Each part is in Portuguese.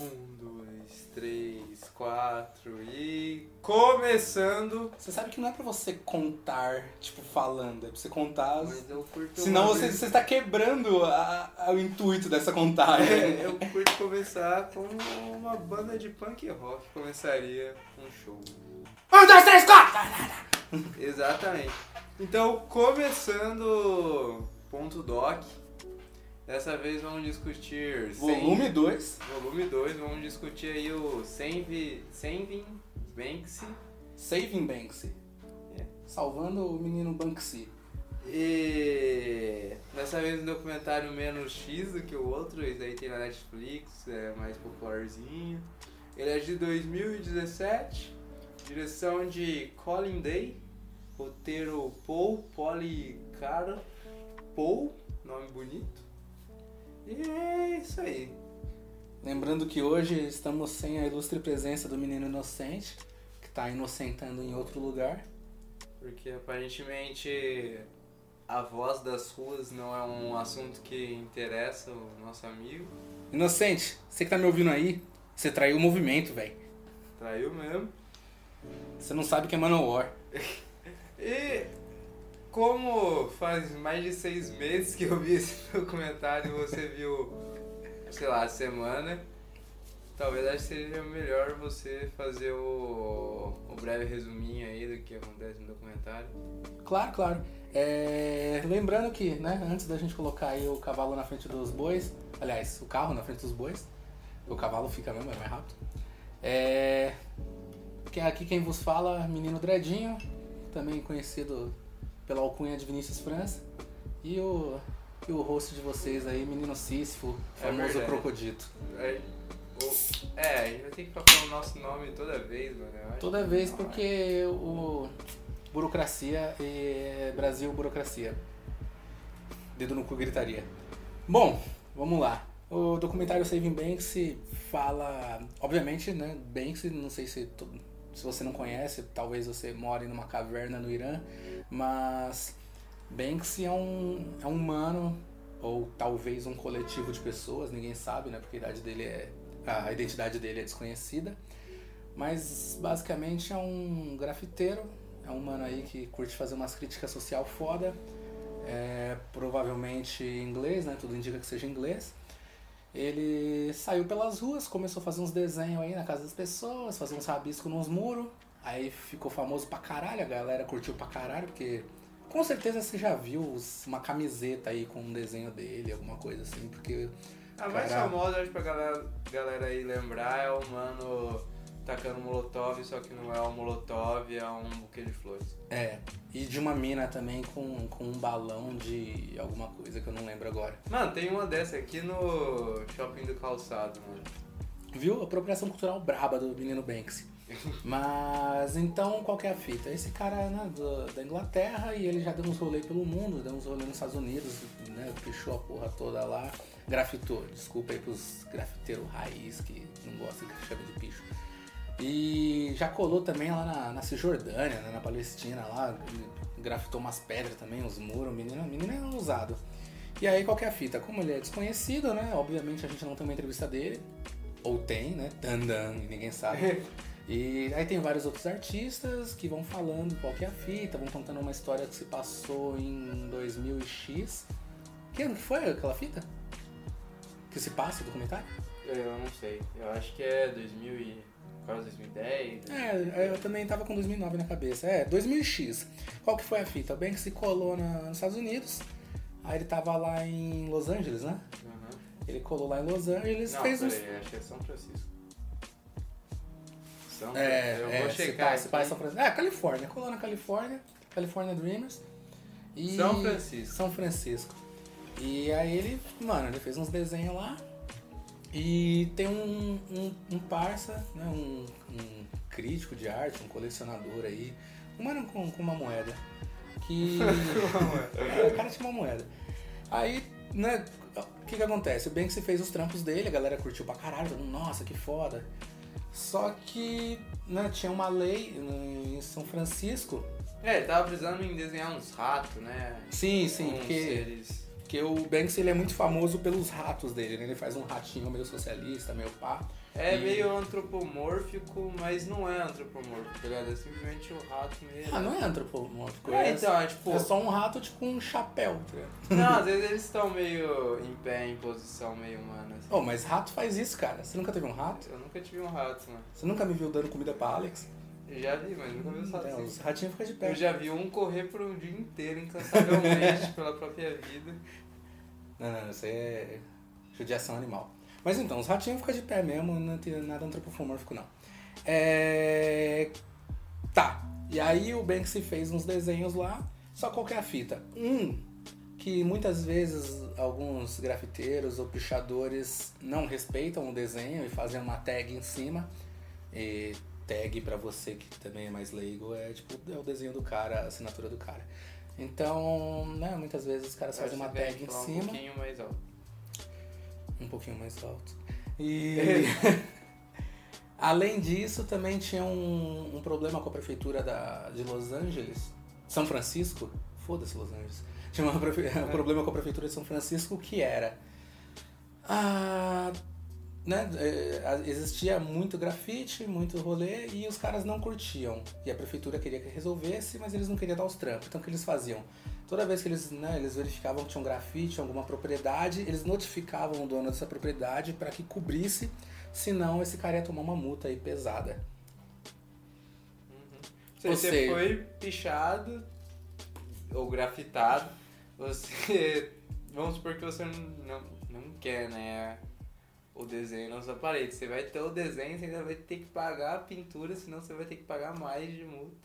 Um, dois, três, quatro e. Começando! Você sabe que não é pra você contar, tipo, falando, é pra você contar. Mas eu curto. Senão você, vez- você está quebrando a- a- o intuito dessa contagem. É, eu curto começar com uma banda de punk rock começaria um show. Um, dois, três, quatro! Exatamente. Então, começando ponto doc. Dessa vez vamos discutir Volume 2. cem- volume 2, vamos discutir aí o Saving, Saving Banksy Saving Banksy. É. Salvando o menino Banksy. E dessa vez um documentário menos X do que o outro, esse aí tem na Netflix, é mais popularzinho. Ele é de 2017, direção de Colin Day, roteiro Paul Policara, Paul, nome bonito. E é isso aí. Lembrando que hoje estamos sem a ilustre presença do menino inocente, que tá inocentando em outro lugar. Porque aparentemente a voz das ruas não é um assunto que interessa o nosso amigo. Inocente, você que tá me ouvindo aí, você traiu o movimento, velho. Traiu mesmo. Você não sabe que é Manowar. E como faz mais de seis meses que eu vi esse documentário você viu, sei lá, a semana, talvez seja melhor você fazer o, o breve resuminho aí do que acontece no documentário. Claro, claro. É, Lembrando que, né, antes da gente colocar aí o cavalo na frente dos bois, aliás, o carro na frente dos bois, o cavalo fica mesmo, é mais rápido. É... Aqui quem vos fala, menino Dredinho, também conhecido pela alcunha de Vinícius França, e o, e o host de vocês aí, menino Sísifo, É famoso verdade. Crocodito. É, o- é, a gente vai ter que falando o nosso nome toda vez, mano. Toda vez porque o burocracia e Brasil burocracia. Dedo no cu gritaria. Bom, vamos lá. O documentário Saving Banksy fala, obviamente, né, Banksy, não sei se to- se você não conhece, talvez você more numa caverna no Irã, mas Banksy é um é um humano ou talvez um coletivo de pessoas, ninguém sabe, né, porque a idade dele é a identidade dele é desconhecida. Mas basicamente é um grafiteiro, é um mano aí que curte fazer umas críticas social foda. É, provavelmente inglês, né? Tudo indica que seja inglês. Ele saiu pelas ruas, começou a fazer uns desenhos aí na casa das pessoas, fazer uns rabiscos nos muros. Aí ficou famoso pra caralho, a galera curtiu pra caralho, porque com certeza você já viu uma camiseta aí com um desenho dele, alguma coisa assim, porque A mais famosa, acho, pra galera, galera aí lembrar, é o mano tacando molotov, só que não é um molotov, é um buquê de flores. É, e de uma mina também com, com um balão de alguma coisa que eu não lembro agora. Mano, tem uma dessa aqui no Shopping do Calçado, mano. Viu? Apropriação cultural braba do menino Banksy. Mas então qual que é a fita? Esse cara né, do- da Inglaterra e ele já deu uns rolês pelo mundo, deu uns rolês nos Estados Unidos, né? Pichou a porra toda lá, grafitou. Desculpa aí pros grafiteiros raiz que não gostam que chame de picho. E já colou também lá na, na Cisjordânia, né, na Palestina lá, grafitou umas pedras também, uns muros, o menino, o menino é ousado. E aí qual é a fita? Como ele é desconhecido, né? Obviamente a gente não tem uma entrevista dele. Ou tem, né? Tandan, ninguém sabe. E aí tem vários outros artistas que vão falando qual que é a fita, vão contando uma história que se passou em 2000 e X. Que ano que foi aquela fita? Que se passa o documentário? Eu não sei, eu acho que é 2000 e... quase 2010. É, eu também tava com 2009 na cabeça. É, 2000X. Qual que foi a fita? O Banks se colou na- nos Estados Unidos. Aí ele tava lá em Los Angeles, né? Uhum. Ele colou lá em Los Angeles, Não, fez peraí, uns... acho que é São Francisco. São É, eu é, vou checar se é aqui. São Francisco. É, Califórnia. Colou na Califórnia. California Dreamers. E São Francisco. São Francisco. E aí ele, mano, ele fez uns desenhos lá. E tem um, um, um parça, né, um, um crítico de arte, um colecionador aí. Um mano com, com uma moeda. Que. É, o cara tinha uma moeda. Aí, né, o que que acontece? O Banksy fez os trampos dele, a galera curtiu pra caralho, mundo, nossa, que foda. Só que, né, tinha uma lei em São Francisco. É, ele tava precisando em desenhar uns ratos, né? Sim, sim, porque seres. Porque o Banks ele é muito famoso pelos ratos dele, né? Ele faz um ratinho meio socialista, meio pá. É E- meio antropomórfico, mas não é antropomórfico, tá ligado? É simplesmente o rato mesmo. Ah, não é antropomórfico. É, é, então, é tipo. é só um rato tipo um chapéu, tá ligado? Não, às vezes eles estão meio em pé, em posição meio humana. Assim. Oh, mas rato faz isso, cara. Você nunca teve um rato? Eu nunca tive um rato, mano. Você nunca me viu dando comida pra Alex? Eu já vi, mas nunca vi os ratos. É, assim. os ratinhos ficam de pé. Eu já vi um correr por um dia inteiro, incansavelmente, pela própria vida. Não, não, isso aí é judiação animal. Mas então, os ratinhos ficam de pé mesmo, não tem nada antropomórfico não. É... Tá, e aí o Banksy fez uns desenhos lá, só qual que é fita? Um, que muitas vezes alguns grafiteiros ou pichadores não respeitam o desenho e fazem uma tag em cima. E tag pra você que também é mais leigo é tipo é o desenho do cara, a assinatura do cara. Então, né, muitas vezes os caras fazem uma tag em falar Um cima pouquinho mais alto. um pouquinho mais alto. E além disso, também tinha um, um problema com a prefeitura da, de Los Angeles, São Francisco. Foda-se Los Angeles. Tinha prefe- um problema com a prefeitura de São Francisco que era a né, é, existia muito grafite, muito rolê e os caras não curtiam. E a prefeitura queria que resolvesse, mas eles não queriam dar os trampos. Então o que eles faziam? Toda vez que eles, né, eles verificavam que tinha um grafite alguma propriedade, eles notificavam o dono dessa propriedade para que cobrisse, senão esse cara ia tomar uma multa aí pesada. Você, Ou você seja- foi pichado ou grafitado, você. Vamos supor que você não, não, não quer, né? O desenho na sua parede. Você vai ter o desenho, você ainda vai ter que pagar a pintura, senão você vai ter que pagar mais de multa.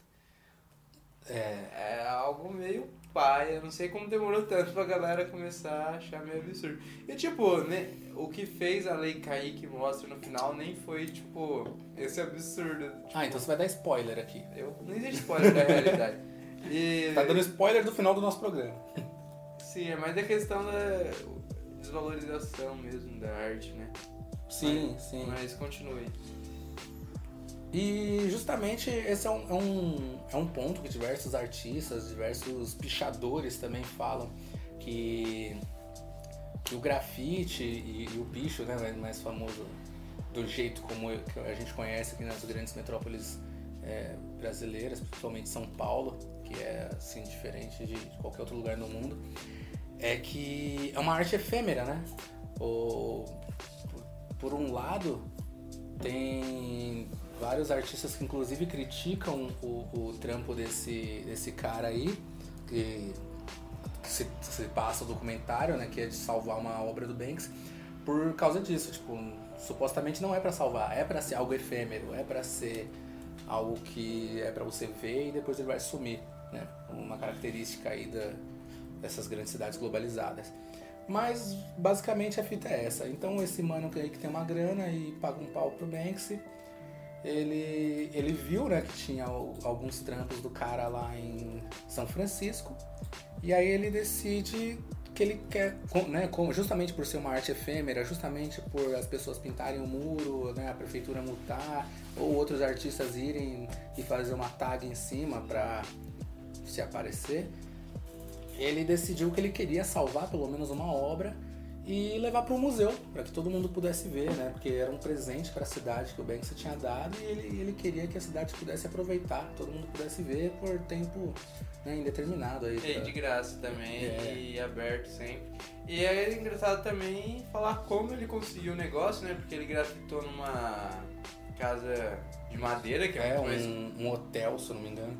É, É algo meio paia. Não sei como demorou tanto pra galera começar a achar meio absurdo. E tipo, né, o que fez a lei cair que mostra no final nem foi, tipo, esse absurdo. Ah, então você vai dar spoiler aqui. Eu, não existe spoiler da realidade. E, Tá dando spoiler do final do nosso programa. Sim, é mais da questão da desvalorização mesmo da arte, né? Sim, sim. Mas continue. E justamente esse é um, é, um, é um ponto que diversos artistas, diversos pichadores também falam que, que o grafite e, e o picho, né, mais- famoso do jeito como a gente conhece aqui nas grandes metrópoles é, brasileiras, principalmente São Paulo, que é assim diferente de qualquer outro lugar no mundo, é que é uma arte efêmera, né? O, por, um lado, tem vários artistas que inclusive criticam o, o trampo desse, desse cara aí, que, que se, se passa o documentário, né, que é de salvar uma obra do Banks, por causa disso, tipo, supostamente não é pra salvar, é pra ser algo efêmero, é pra ser algo que é pra você ver e depois ele vai sumir, né? Uma característica aí da, dessas grandes cidades globalizadas. Mas basicamente a fita é essa. Então esse mano aí que tem uma grana e paga um pau pro Banksy, ele, ele viu né, que tinha alguns trampos do cara lá em São Francisco e aí ele decide que ele quer, né, justamente por ser uma arte efêmera, justamente por as pessoas pintarem o muro, né, a prefeitura multar, ou outros artistas irem e fazer uma tag em cima pra se aparecer, ele decidiu que ele queria salvar pelo menos uma obra e levar para um museu, para que todo mundo pudesse ver, né? Porque era um presente para a cidade que o Banksy tinha dado e ele, ele queria que a cidade pudesse aproveitar, todo mundo pudesse ver por tempo né, indeterminado aí. E pra- de graça também, É. e aberto sempre. E é engraçado também falar como ele conseguiu o negócio, né? Porque ele grafitou numa casa de madeira, que é, É mais. um, um hotel, se eu não me engano.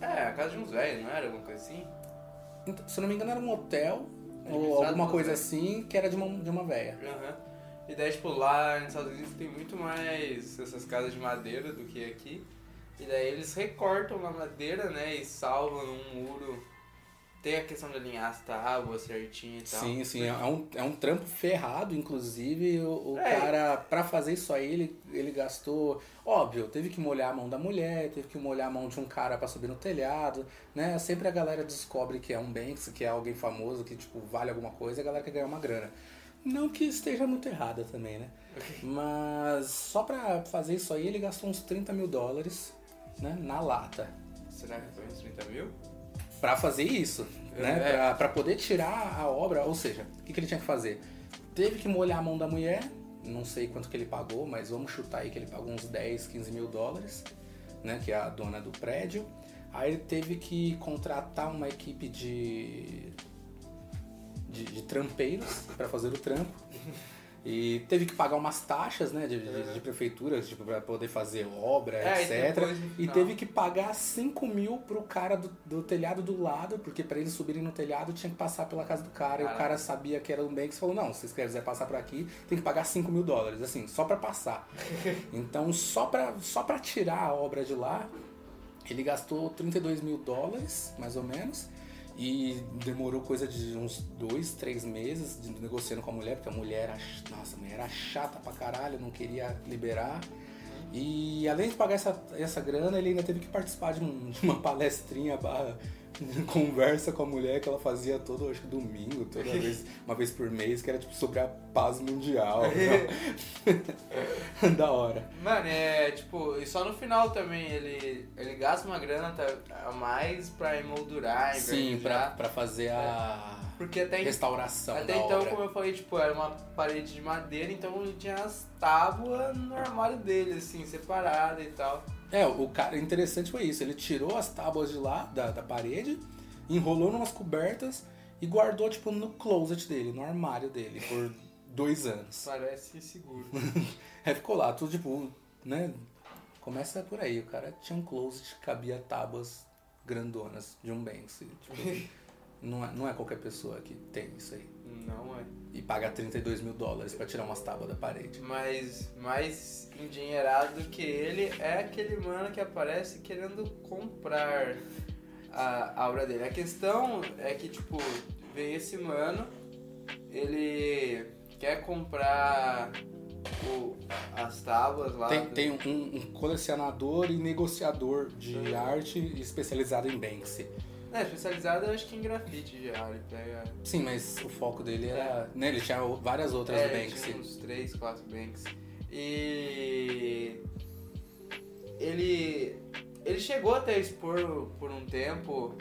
É, a casa de uns velhos, não era alguma coisa assim? Então, se não me engano era um hotel ou Administrado alguma coisa assim que era de uma, de uma véia. Aham. E daí, tipo, lá nos Estados Unidos tem muito mais essas casas de madeira do que aqui. E daí eles recortam na madeira, né? E salvam num muro. Tem a questão de alinhar as tábuas certinho e tal. Sim, sim, é um, é um trampo ferrado, inclusive o, o É. cara, pra fazer isso aí, ele, ele gastou, óbvio, teve que molhar a mão da mulher, teve que molhar a mão de um cara pra subir no telhado, né, sempre a galera descobre que é um Banks, que é alguém famoso, que tipo, vale alguma coisa, e a galera quer ganhar uma grana. Não que esteja muito errada também, né, mas só pra fazer isso aí, ele gastou uns 30 mil dólares, né, na lata. Será que foi uns 30 mil? Pra fazer isso. né? É. Pra, pra poder tirar a obra, ou seja, o que, que ele tinha que fazer? Teve que molhar a mão da mulher, não sei quanto que ele pagou, mas vamos chutar aí que ele pagou uns 10, 15 mil dólares, né? Que é a dona do prédio. Aí ele teve que contratar uma equipe de, de, de trampeiros para fazer o trampo. E teve que pagar umas taxas, né, de, de, de prefeitura, tipo, pra poder fazer obra, É, e etc. E final- teve que pagar 5 mil pro cara do, do telhado do lado, porque pra eles subirem no telhado tinha que passar pela casa do cara. E o Caraca. cara sabia que era um Banks e falou: não, se vocês quiserem passar por aqui, tem que pagar 5 mil dólares, assim, só pra passar. então, só pra, só pra tirar a obra de lá, ele gastou 32 mil dólares, mais ou menos. E demorou coisa de uns dois, três meses de- negociando com a mulher, porque a mulher era, nossa, a mulher era chata pra caralho, não queria liberar. E além de pagar essa, essa grana, ele ainda teve que participar de, um- de uma palestrinha barra conversa com a mulher que ela fazia todo, acho que domingo, toda vez, uma vez por mês, que era tipo sobre a paz mundial. da hora. Mano, é tipo, e só no final também ele, ele gasta uma grana a mais pra emoldurar, Sim, pra, pra fazer a Porque até, restauração até então, obra. como eu falei, tipo, era uma parede de madeira, então tinha as tábuas no armário dele, assim, separada e tal. É, o cara interessante foi isso. Ele tirou as tábuas de lá, da, da parede, enrolou numas cobertas e guardou, tipo, no closet dele, no armário dele, por dois anos. Parece seguro. Aí ficou lá, tudo tipo, né? Começa por aí, o cara tinha um closet que cabia tábuas grandonas de um Banksy. Tipo, não, é, não é qualquer pessoa que tem isso aí. Não é. E paga 32 mil dólares pra tirar umas tábuas da parede. Mas mais endinheirado do que ele é aquele mano que aparece querendo comprar a, a obra dele. A questão é que, tipo, vem esse mano, ele quer comprar o- as tábuas lá. Tem, do- tem um, um colecionador e negociador de arte especializado em Banksy. É, especializado eu acho que em grafite já. Ele pega. Sim, mas o foco dele era. Né, ele tinha várias outras é, Banksy. tinha uns 3, 4 Banks. E ele ele chegou até a expor por um tempo,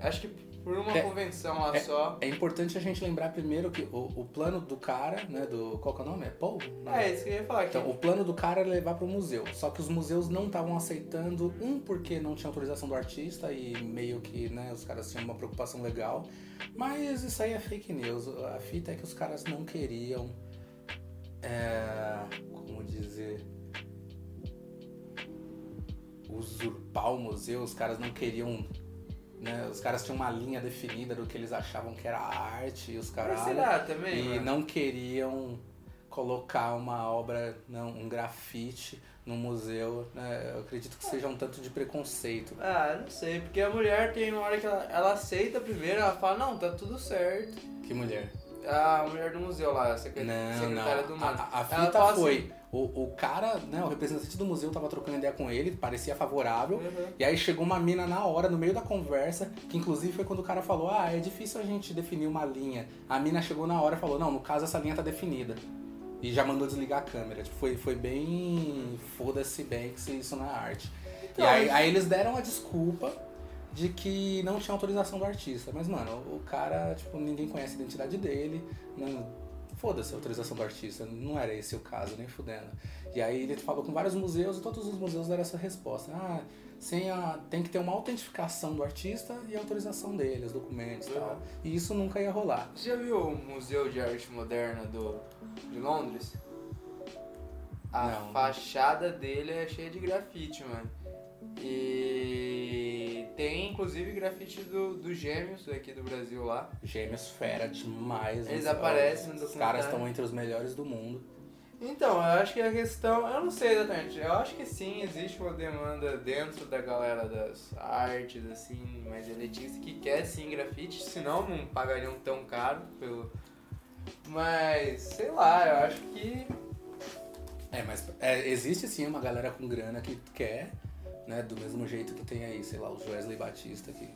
acho que por uma É, convenção lá é, só. É importante a gente lembrar primeiro que o, o plano do cara, né, do. Qual que é o nome? É Paul? Não. É, isso que eu ia falar. Que Então, o plano do cara era levar para o museu. Só que os museus não estavam aceitando, um, porque não tinha autorização do artista e meio que, né, os caras tinham uma preocupação legal. Mas isso aí é fake news. A fita é que os caras não queriam. É, como dizer. Usurpar o museu, os caras não queriam. Né, os caras tinham uma linha definida do que eles achavam que era arte e os caras será também? e mano? não queriam colocar uma obra, não, um grafite no museu. né? Eu acredito que seja um tanto de preconceito. Ah, não sei, porque a mulher tem uma hora que ela, ela aceita primeiro, ela fala, não, tá tudo certo. Que mulher? A mulher do museu lá, a secre- Não, secretária não. do A, mano. a- fita foi. assim, O, o cara, né, o representante do museu tava trocando ideia com ele, parecia favorável. Uhum. E aí chegou uma mina na hora, no meio da conversa, que inclusive foi quando o cara falou, ah, é difícil a gente definir uma linha. A mina chegou na hora e falou, não, no caso essa linha tá definida. E já mandou desligar a câmera. Tipo, foi, foi bem. Foda-se Banks isso na arte. Então, e aí, aí eles deram a desculpa de que não tinha autorização do artista. Mas, mano, o cara, tipo, ninguém conhece a identidade dele. Não, Foda-se a autorização do artista, não era esse o caso, nem fudendo. E aí ele falou com vários museus e todos os museus deram essa resposta. Ah, sem a, tem que ter uma autentificação do artista e a autorização dele, os documentos e tal. Uhum. E isso nunca ia rolar. Você já viu o Museu de Arte Moderna do, de Londres? A Não. fachada dele é cheia de grafite, mano. E tem inclusive grafite do, do Gêmeos aqui do Brasil lá. Gêmeos fera demais. Eles né? aparecem no Os caras estão entre os melhores do mundo. Então, eu acho que a questão, eu não sei exatamente, eu acho que sim, existe uma demanda dentro da galera das artes, assim, mais elitista, que quer sim grafite, senão não pagariam tão caro pelo. Mas, sei lá, eu acho que. É, mas é, existe sim uma galera com grana que quer, né? Do mesmo jeito que tem aí, sei lá, o Wesley Batista que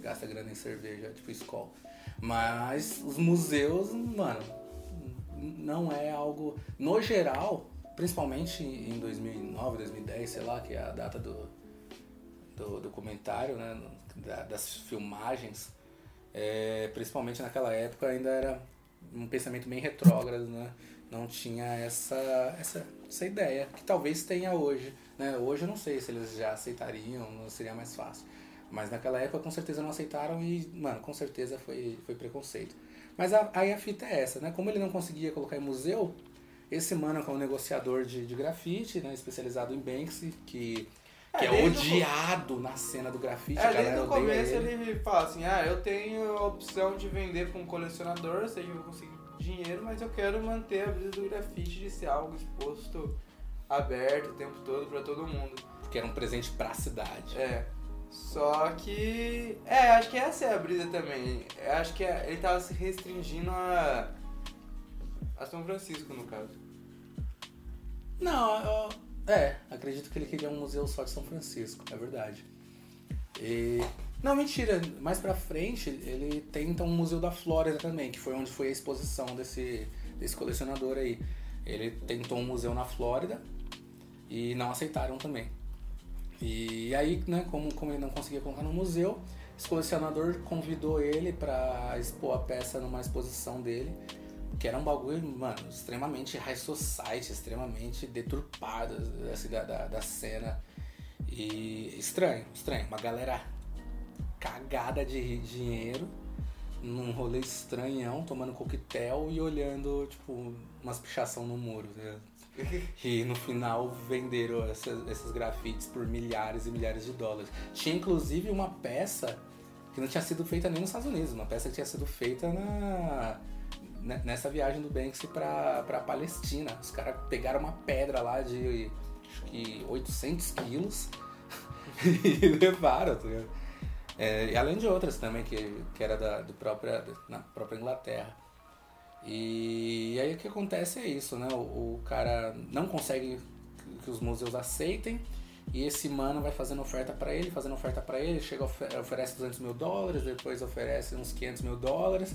gasta grana em cerveja, tipo Skol. Mas os museus, mano, não é algo. No geral, principalmente em 2009, 2010, sei lá, que é a data do, do documentário, né? da- das filmagens. é, principalmente naquela época ainda era um pensamento bem retrógrado, né? Não tinha essa, essa, essa ideia, que talvez tenha hoje. Né? Hoje eu não sei se eles já aceitariam, seria mais fácil. Mas naquela época com certeza não aceitaram e, mano, com certeza foi, foi preconceito. Mas a, aí a fita é essa, né? Como ele não conseguia colocar em museu, esse mano que é um negociador de, de grafite, né? Especializado em Banksy, que, É, que é, o odiado na cena do grafite. É, desde o começo ele. ele fala assim, ah, eu tenho a opção de vender para um colecionador, seja, eu conseguir dinheiro, mas eu quero manter a brisa do grafite de ser algo exposto, aberto o tempo todo para todo mundo. Que era um presente pra cidade. É. Só que. É, acho que essa é a brisa também. Eu acho que é- ele tava se restringindo a. a São Francisco, no caso. Não, eu, é, acredito que ele queria um museu só de São Francisco, é verdade. E, não, mentira, mais pra frente ele tenta um museu da Flórida também, que foi onde foi a exposição desse, desse colecionador aí. Ele tentou um museu na Flórida e não aceitaram também. E aí, né, como, como ele não conseguia colocar no museu, esse colecionador convidou ele pra expor a peça numa exposição dele. Que era um bagulho, mano, extremamente high society, extremamente deturpado assim, da, da, da cena. E estranho, estranho. Uma galera cagada de dinheiro, num rolê estranhão, tomando coquetel e olhando, tipo, umas pichação no muro, né? E no final venderam essas- esses grafites por milhares e milhares de dólares. Tinha inclusive uma peça que não tinha sido feita nem nos Estados Unidos, uma peça que tinha sido feita na, ne- nessa viagem do Banksy pra, pra Palestina. Os caras pegaram uma pedra lá de acho que 800 quilos e levaram, tá ligado? É, e além de outras também, que, que era da, do própria, na própria Inglaterra. E aí o que acontece é isso, né? O, o cara não consegue que- os museus aceitem e esse mano vai fazendo oferta pra ele, fazendo oferta pra ele, chega ofe- oferece 200 mil dólares, depois oferece uns 500 mil dólares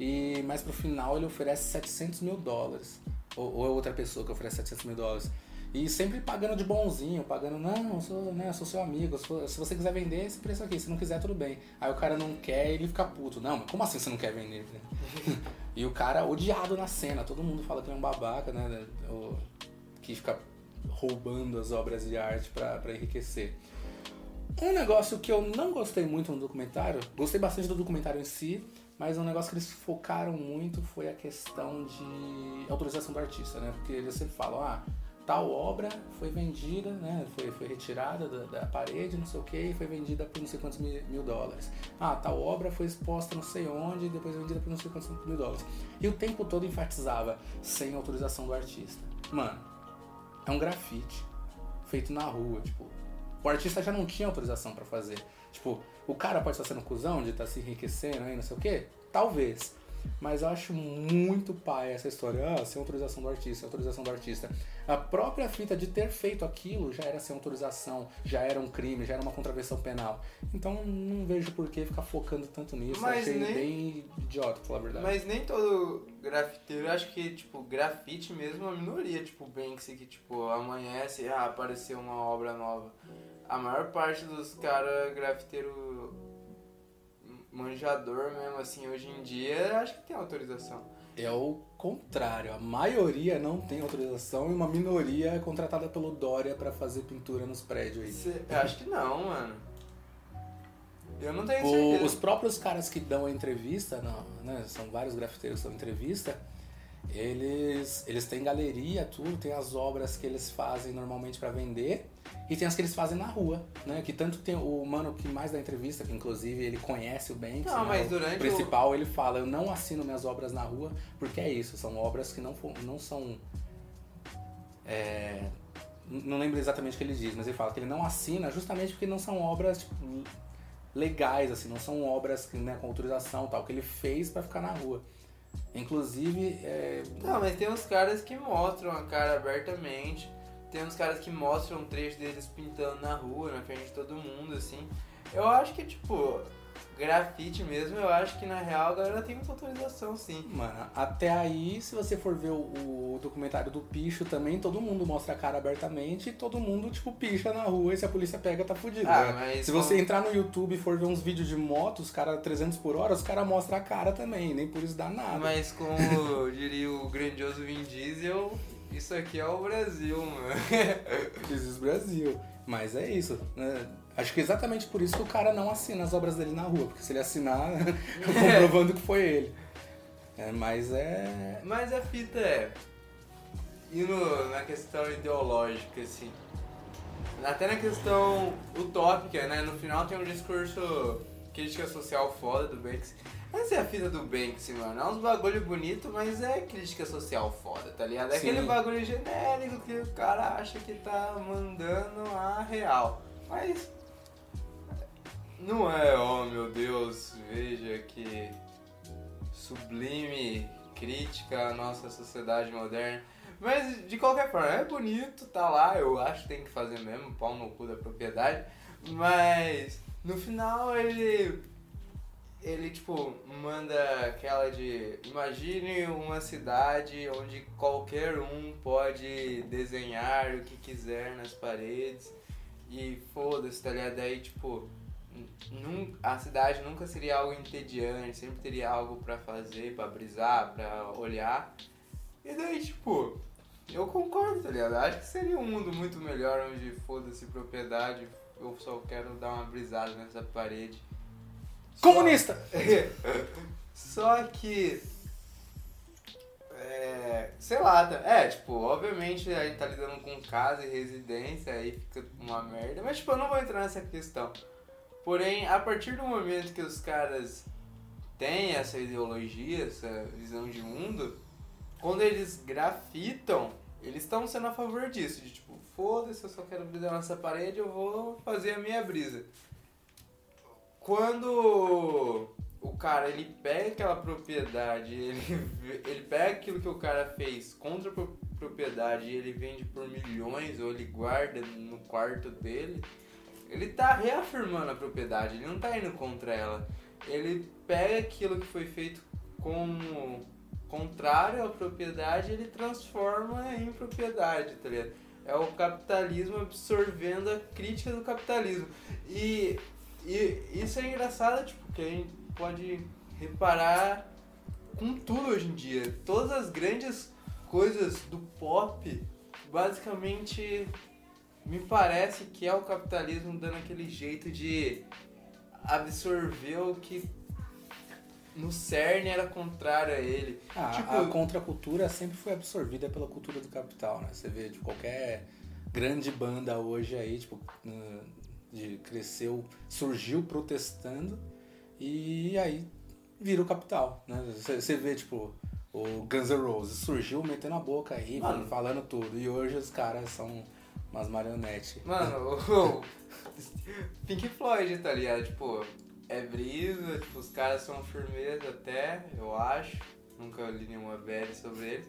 e mais pro final ele oferece 700 mil dólares. Ou, ou é outra pessoa que oferece 700 mil dólares. E sempre pagando de bonzinho, pagando, não, eu sou, né, eu sou seu amigo, sou- se você quiser vender esse preço aqui, se não quiser, tudo bem. Aí o cara não quer ele fica puto. Não, mas como assim você não quer vender? e o cara odiado na cena, todo mundo fala que ele é um babaca, né? o- que fica roubando as obras de arte pra enriquecer. Um negócio que eu não gostei muito no documentário, gostei bastante do documentário em si, mas um negócio que eles focaram muito foi a questão de autorização do artista, né? Porque eles sempre falam, ah, tal obra foi vendida, né? Foi, foi retirada da, da parede, não sei o que, e foi vendida por não sei quantos mil, mil dólares. Ah, tal obra foi exposta não sei onde, e depois vendida por não sei quantos mil dólares. E o tempo todo enfatizava sem autorização do artista. Mano, é um grafite feito na rua, tipo, o artista já não tinha autorização pra fazer. Tipo, o cara pode estar sendo cuzão de estar se enriquecendo aí, não sei o quê? Talvez. Mas eu acho muito pai essa história. Ah, sem autorização do artista, sem autorização do artista. A própria fita de ter feito aquilo já era sem autorização, já era um crime, já era uma contravenção penal. Então não vejo por que ficar focando tanto nisso. Mas Achei nem- bem idiota, pra falar a verdade. Mas nem todo grafiteiro, eu acho que, tipo, grafite mesmo é uma minoria, tipo, Banksy, que, tipo, amanhece, ah, apareceu uma obra nova. A maior parte dos caras grafiteiro manjador mesmo, assim, hoje em dia, acho que tem autorização. É o contrário, a maioria não tem autorização e uma minoria é contratada pelo Dória pra fazer pintura nos prédios aí. Cê- eu acho que não, mano. Eu não tenho O- certeza. os próprios caras que dão a entrevista, não, né, são vários grafiteiros que dão entrevista, eles, eles têm galeria, tudo, tem as obras que eles fazem normalmente pra vender e tem as que eles fazem na rua, né? Que tanto tem o mano que mais dá entrevista, que inclusive ele conhece o Banksy, Não, né, mas o durante o- principal, ele fala, eu não assino minhas obras na rua, porque é isso, são obras que não, não são... é, não lembro exatamente o que ele diz, mas ele fala que ele não assina justamente porque não são obras tipo, legais, assim, não são obras né, com autorização tal, que ele fez pra ficar na rua. Inclusive, é, Não, mas tem uns caras que mostram a cara abertamente. Tem uns caras que mostram um trecho deles pintando na rua, na frente de todo mundo, assim. Eu acho que, tipo, grafite mesmo, eu acho que na real a galera tem muita autorização, sim. Mano, até aí, se você for ver o, o documentário do Picho também, todo mundo mostra a cara abertamente e todo mundo, tipo, picha na rua e se a polícia pega, tá fudido. Ah, né? mas Se como- você entrar no YouTube e for ver uns vídeos de moto, os caras 300 por hora, os caras mostram a cara também, nem por isso dá nada. Mas como diria o grandioso Vin Diesel, isso aqui é o Brasil, mano. Existe Brasil. Mas é isso. né? Acho que é exatamente por isso que o cara não assina as obras dele na rua, porque se ele assinar, comprovando que foi ele. É, mas é. Mas a fita é. Indo na questão ideológica, assim. Até na questão utópica, né? No final tem um discurso crítica social foda do Banksy. Essa é a fita do Banksy, mano. É uns bagulho bonito, mas é crítica social foda, tá ligado? É Sim. aquele bagulho genérico que o cara acha que tá mandando a real. Mas. Não é, oh meu Deus, veja que sublime crítica à nossa sociedade moderna. Mas de qualquer forma, é bonito, tá lá, eu acho que tem que fazer mesmo, pau no cu da propriedade. Mas no final ele. Ele tipo manda aquela de. Imagine uma cidade onde qualquer um pode desenhar o que quiser nas paredes. E foda-se, tá ligado? Daí tipo. Nun, a cidade nunca seria algo entediante, sempre teria algo pra fazer, pra brisar, pra olhar. E daí, tipo, eu concordo, tá ligado? Acho que seria um mundo muito melhor onde foda-se propriedade, eu só quero dar uma brisada nessa parede. Comunista! Só que. É, sei lá, tá- é, tipo, obviamente a gente tá lidando com casa e residência, aí fica uma merda, mas tipo, eu não vou entrar nessa questão. Porém, a partir do momento que os caras têm essa ideologia, essa visão de mundo, quando eles grafitam, eles estão sendo a favor disso, de tipo, foda-se, eu só quero brisar nessa parede, eu vou fazer a minha brisa. Quando o cara ele pega aquela propriedade, ele, ele pega aquilo que o cara fez contra a pro- propriedade e ele vende por milhões ou ele guarda no quarto dele, ele tá reafirmando a propriedade, ele não tá indo contra ela. Ele pega aquilo que foi feito como contrário à propriedade ele transforma em propriedade, tá ligado? É o capitalismo absorvendo a crítica do capitalismo. E, e isso é engraçado, tipo, que a gente pode reparar com tudo hoje em dia. Todas as grandes coisas do pop, basicamente, me parece que é o capitalismo dando aquele jeito de absorver o que no cerne era contrário a ele. Ah, Tipo- a contracultura sempre foi absorvida pela cultura do capital, né? Você vê de qualquer grande banda hoje aí, tipo, de cresceu, surgiu protestando e aí vira o capital, né? Você vê, tipo, o Guns N' Roses surgiu metendo a boca aí, Mano. falando tudo. E hoje os caras são umas marionetes. Mano, o Pink Floyd, tá ligado? Tipo, é brisa, tipo, os caras são firmeza até, eu acho. Nunca li nenhuma BL sobre eles.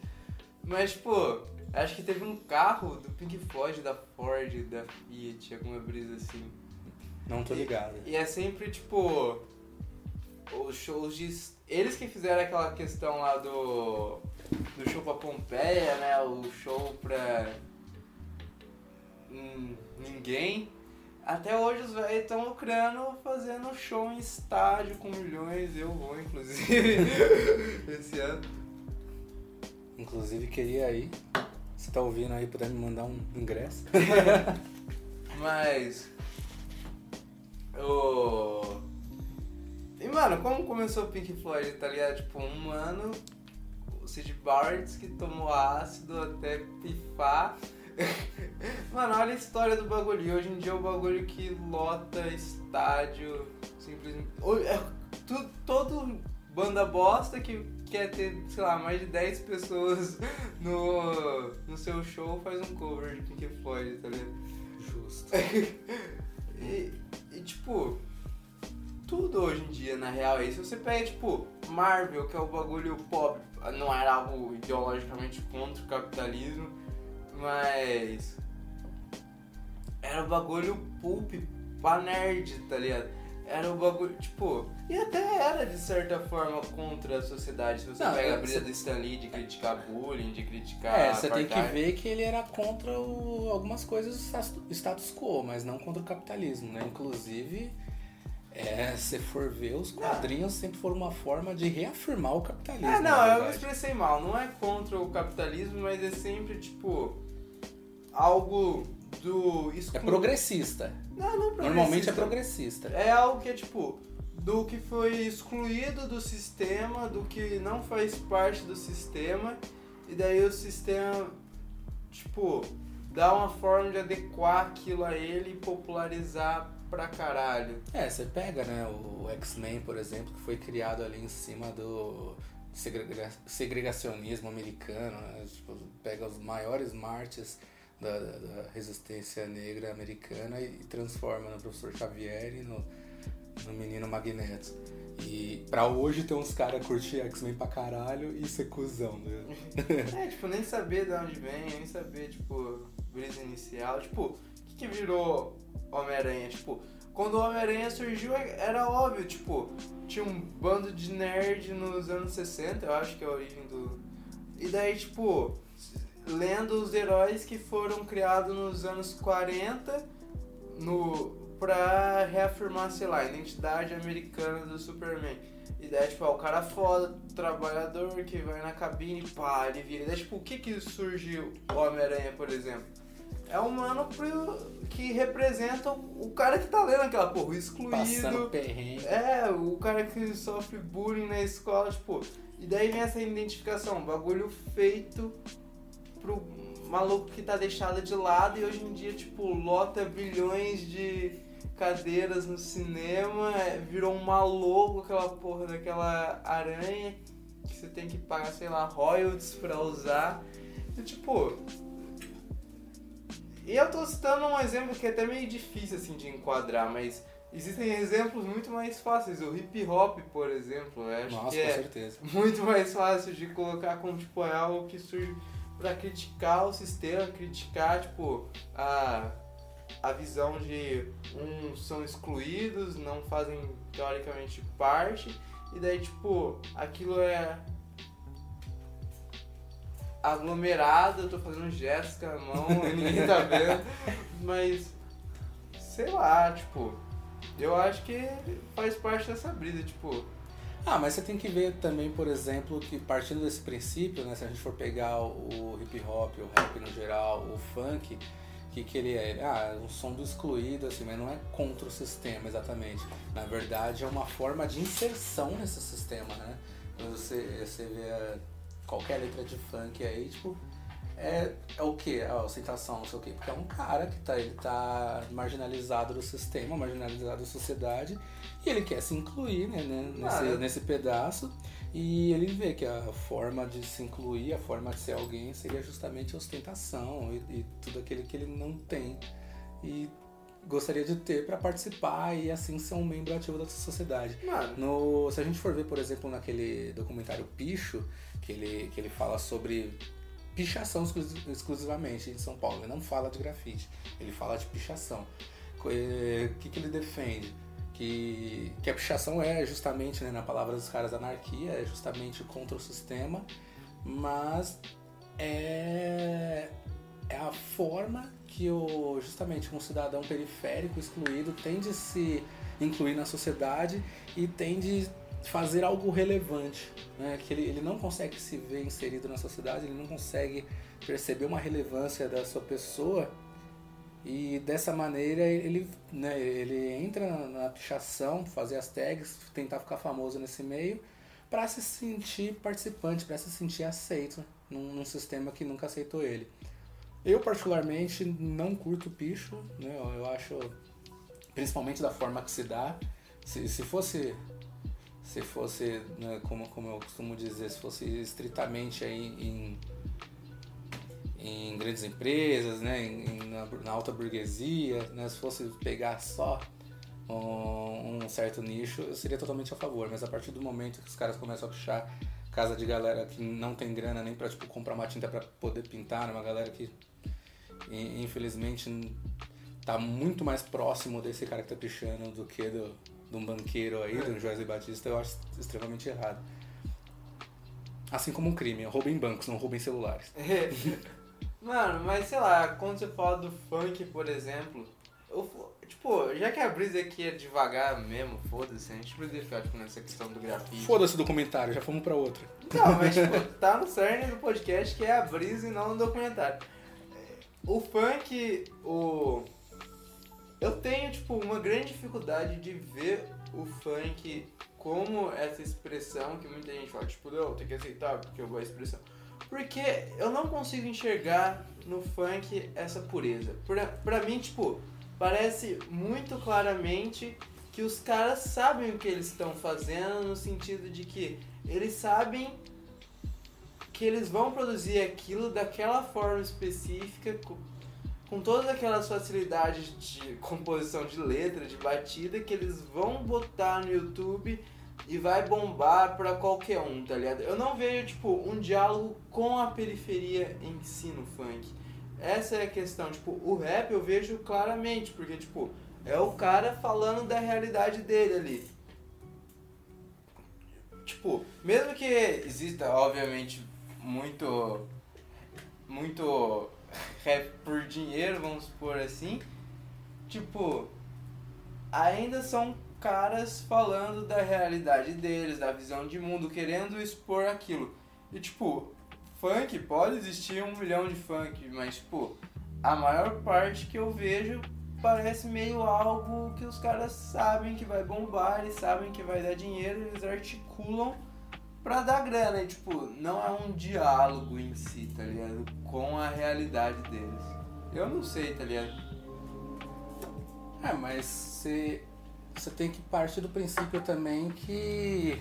Mas, tipo, acho que teve um carro do Pink Floyd, da Ford, da Fiat, alguma brisa assim. Não tô ligado. E é sempre, tipo, os shows de... Eles que fizeram aquela questão lá do, do show pra Pompeia, né? O show pra hum, ninguém. Até hoje os velhos estão lucrando fazendo show em estádio com milhões. Eu vou, inclusive, esse ano. Inclusive queria aí, se tá ouvindo aí, puder me mandar um ingresso. Mas. O. E mano, como começou o Pink Floyd, tá ligado? Tipo, um ano, o Sid Barrett que tomou ácido até pifar. mano, olha a história do bagulho. Hoje em dia é o bagulho que lota estádio, simplesmente. É, todo banda bosta que quer ter, sei lá, mais de 10 pessoas no, no seu show faz um cover de Pink Floyd, tá ligado? Justo. E, e, tipo, tudo hoje em dia na real é isso. Você pega, tipo, Marvel, que é o bagulho pop, não era algo ideologicamente contra o capitalismo, mas era o bagulho pulp pra nerd, tá ligado? Era o bagulho, tipo, e até era de certa forma contra a sociedade. Se você Não, pega a brisa cê- do Stan Lee de criticar bullying, de criticar. É, você tem que ver que ele era contra o- algumas coisas do status- quo, mas não contra o capitalismo, né? Inclusive, é, se for ver, os quadrinhos sempre foram uma forma de reafirmar o capitalismo. É, não, eu me expressei mal. Não é contra o capitalismo, mas é sempre, tipo, algo do É exclu- progressista. Não, não Normalmente é progressista. progressista. É algo que é tipo do que foi excluído do sistema, do que não faz parte do sistema, e daí o sistema, tipo, dá uma forma de adequar aquilo a ele e popularizar pra caralho. É, você pega, né, o X-Men, por exemplo, que foi criado ali em cima do segrega- segregacionismo americano, né? Tipo, pega os maiores mártires da, da- resistência negra americana e, transforma no professor Xavier e no, no menino Magneto. E pra hoje ter uns caras curtir X-Men pra caralho e ser cuzão, né? É, tipo, nem saber de onde vem, nem saber, tipo, brisa inicial. Tipo, o que, que virou Homem-Aranha? Tipo, quando o Homem-Aranha surgiu, era óbvio, tipo, tinha um bando de nerd nos anos 60, eu acho que é a origem do. E daí, tipo, lendo os heróis que foram criados nos anos 40 no, pra reafirmar, sei lá, a identidade americana do Superman. E daí, tipo, é o cara foda, trabalhador que vai na cabine, pá, ele vira. E daí, tipo, o que que surgiu o Homem-Aranha, por exemplo? É um mano que representa o cara que tá lendo aquela porra, o excluído. Passando perrengue. É, o cara que sofre bullying na escola, tipo. E daí vem essa identificação, bagulho feito pro maluco que tá deixado de lado e hoje em dia, tipo, lota bilhões de cadeiras no cinema, é, virou uma logo aquela porra daquela aranha que você tem que pagar, sei lá, royalties pra usar. E tipo. E eu tô citando um exemplo que é até meio difícil assim de enquadrar, mas existem exemplos muito mais fáceis. O hip hop, por exemplo, eu acho Nossa, que é certeza. muito mais fácil de colocar como tipo é algo que surge pra criticar o sistema, criticar tipo a a visão de uns são excluídos, não fazem teoricamente parte e daí tipo aquilo é aglomerado, eu tô fazendo gestos com a mão, ninguém tá vendo, mas sei lá, tipo, eu acho que faz parte dessa brisa, tipo, Ah, mas você tem que ver também, por exemplo, que partindo desse princípio, né, se a gente for pegar o hip hop, o rap no geral, o funk, que que ele é? Ah, é um som do excluído, assim, mas não é contra o sistema exatamente. Na verdade, é uma forma de inserção nesse sistema, né? Quando você, você vê a- qualquer letra de funk aí, tipo, é, é o quê? A ostentação, não sei o quê. Porque é um cara que tá, ele tá marginalizado do sistema, marginalizado da sociedade, e ele quer se incluir né, né, nesse, Ah, nesse pedaço. E ele vê que a forma de se incluir, a forma de ser alguém, seria justamente a ostentação e, e tudo aquilo que ele não tem. E gostaria de ter para participar e assim ser um membro ativo da sociedade. mano, No, se a gente for ver, por exemplo, naquele documentário Picho, que ele, que ele fala sobre pichação exclus- exclusivamente em São Paulo. Ele não fala de grafite, ele fala de pichação. Co- eh, O que, que ele defende? Que, que a pichação é justamente, né, na palavra dos caras, anarquia, é justamente contra o sistema, mas é, é a forma que o, justamente um cidadão periférico, excluído, tem de se incluir na sociedade e tem de fazer algo relevante, né? que ele, ele não consegue se ver inserido na sociedade, ele não consegue perceber uma relevância da sua pessoa e dessa maneira ele, né, ele entra na, pichação, fazer as tags, tentar ficar famoso nesse meio para se sentir participante, para se sentir aceito num, num sistema que nunca aceitou ele. Eu particularmente não curto picho, né? eu, eu acho principalmente da forma que se dá. Se, se fosse se fosse, né, como, como eu costumo dizer, se fosse estritamente aí em, em grandes empresas, né, em, na, na alta burguesia, né, se fosse pegar só um, um certo nicho, eu seria totalmente a favor. Mas a partir do momento que os caras começam a puxar casa de galera que não tem grana nem pra tipo, comprar uma tinta pra poder pintar, né, uma galera que in- infelizmente tá muito mais próximo desse cara que tá pichando do que do, de um banqueiro aí, do Joesley Batista, eu acho extremamente errado. Assim como um crime, roubem bancos, não roubem celulares. Mano, mas sei lá, quando você fala do funk, por exemplo, eu, tipo, já que a brisa aqui é devagar mesmo, foda-se, a gente precisa ficar tipo, nessa questão do grafite. Foda-se o documentário, já fomos pra outra. Não, mas tipo, tá no cerne do podcast que é a brisa e não no documentário. O funk, o. Eu tenho, tipo, uma grande dificuldade de ver o funk como essa expressão que muita gente fala, tipo, não, tem que aceitar porque eu vou a expressão. Porque eu não consigo enxergar no funk essa pureza. Pra, pra mim, tipo, parece muito claramente que os caras sabem o que eles estão fazendo, no sentido de que eles sabem que eles vão produzir aquilo daquela forma específica, com, com todas aquelas facilidades de composição de letra, de batida, que eles vão botar no YouTube e vai bombar pra qualquer um, tá ligado? Eu não vejo, tipo, um diálogo com a periferia em si no funk. Essa é a questão, tipo, o rap eu vejo claramente, porque, tipo, é o cara falando da realidade dele ali. Tipo, mesmo que exista, obviamente, muito. Muito rap por dinheiro, vamos supor assim, tipo, ainda são caras falando da realidade deles, da visão de mundo, querendo expor aquilo. E tipo, funk, pode existir um milhão de funk, mas tipo, a maior parte que eu vejo parece meio algo que os caras sabem que vai bombar, eles sabem que vai dar dinheiro, eles articulam pra dar grana. E tipo, não é um diálogo em si, tá ligado? Com a realidade deles. Eu não sei, tá ligado? É, mas você você tem que partir do princípio também que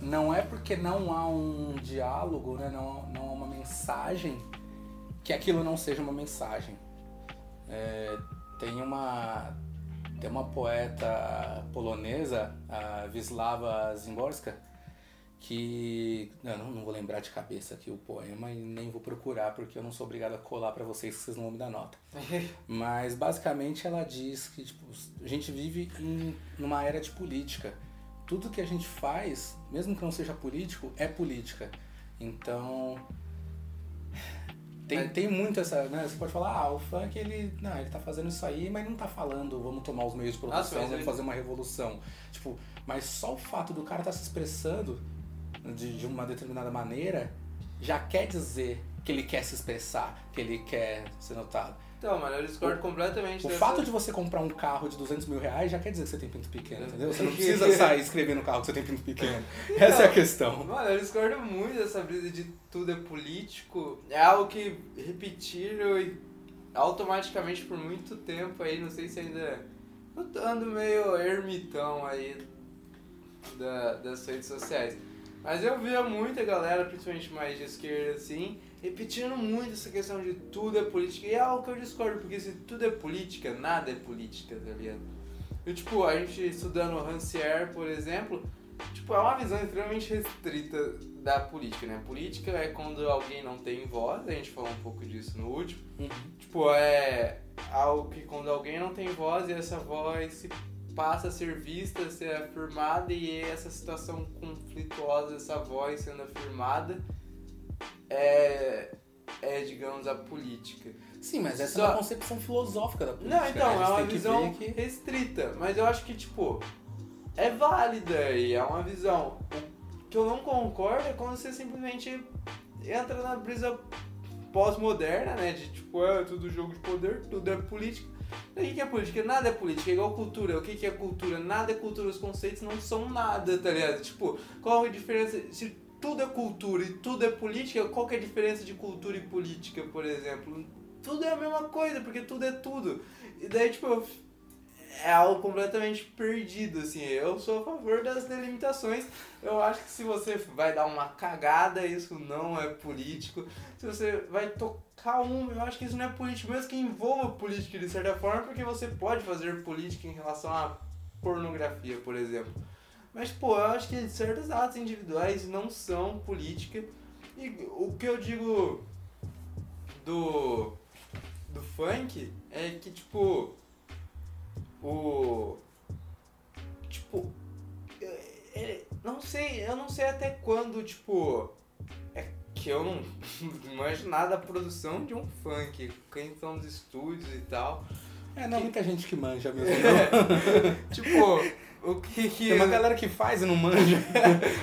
não é porque não há um diálogo, né, não, não há uma mensagem, que aquilo não seja uma mensagem. É, tem uma tem uma poeta polonesa, a Wisława Zimborska, que não, não vou lembrar de cabeça aqui o poema e nem vou procurar porque eu não sou obrigado a colar para vocês que vocês não vão me dar nota. Mas basicamente ela diz que tipo, a gente vive em numa era de política. Tudo que a gente faz, mesmo que não seja político, é política. Então tem, tem muito essa, né? Você pode falar, ah, o funk ele, não, ele tá fazendo isso aí, mas não tá falando, vamos tomar os meios de produção, Nossa, vamos fazer uma revolução. Tipo, mas só o fato do cara estar tá se expressando de, de uma determinada maneira já quer dizer que ele quer se expressar, que ele quer ser notado. Então, mano, eu discordo completamente O dessa- fato de você comprar um carro de 200 mil reais já quer dizer que você tem pinto pequeno, entendeu? Você não precisa sair escrevendo no carro que você tem pinto pequeno. Essa é a questão. Mano, eu discordo muito dessa brisa de tudo é político. É algo que repetiram automaticamente por muito tempo aí, não sei se ainda. Eu tô ando meio ermitão aí da, das redes sociais. Mas eu via muita galera, principalmente mais de esquerda, assim, repetindo muito essa questão de tudo é política. E é algo que eu discordo, porque se tudo é política, nada é política, tá ligado? E, tipo, a gente estudando Rancière, por exemplo, tipo, é uma visão extremamente restrita da política, né? Política é quando alguém não tem voz, a gente falou um pouco disso no último. Tipo, é algo que quando alguém não tem voz e essa voz se passa a ser vista, a ser afirmada e essa situação conflituosa, essa voz sendo afirmada, é, é digamos, a política. Sim, mas essa Só- é uma concepção filosófica da política. Não, né? então, é uma visão que- restrita, mas eu acho que, tipo, é válida e é uma visão. O que eu não concordo é quando você simplesmente entra na brisa pós-moderna, né? De tipo, é tudo jogo de poder, tudo é política. O que é política? Nada é política, é igual cultura. O que é cultura? Nada é cultura, os conceitos não são nada, tá ligado? Tipo, qual é a diferença? Se tudo é cultura e tudo é política, qual é a diferença de cultura e política, por exemplo? Tudo é a mesma coisa, porque tudo é tudo. E daí, tipo, é algo completamente perdido, assim. Eu sou a favor das delimitações. Eu acho que se você vai dar uma cagada, isso não é político. Se você vai tocar um, eu acho que isso não é político, mesmo que envolva política de certa forma, porque você pode fazer política em relação à pornografia, por exemplo. Mas, pô, eu acho que certos atos individuais não são política. E o que eu digo do, do funk é que, tipo, o. tipo, eu- é- não sei, eu não sei até quando, tipo, é que eu não manjo nada da produção de um funk, quem são os estúdios e tal. É, não é muita gente que manja mesmo. não. tipo, o que que... Tem uma galera que faz e não manja.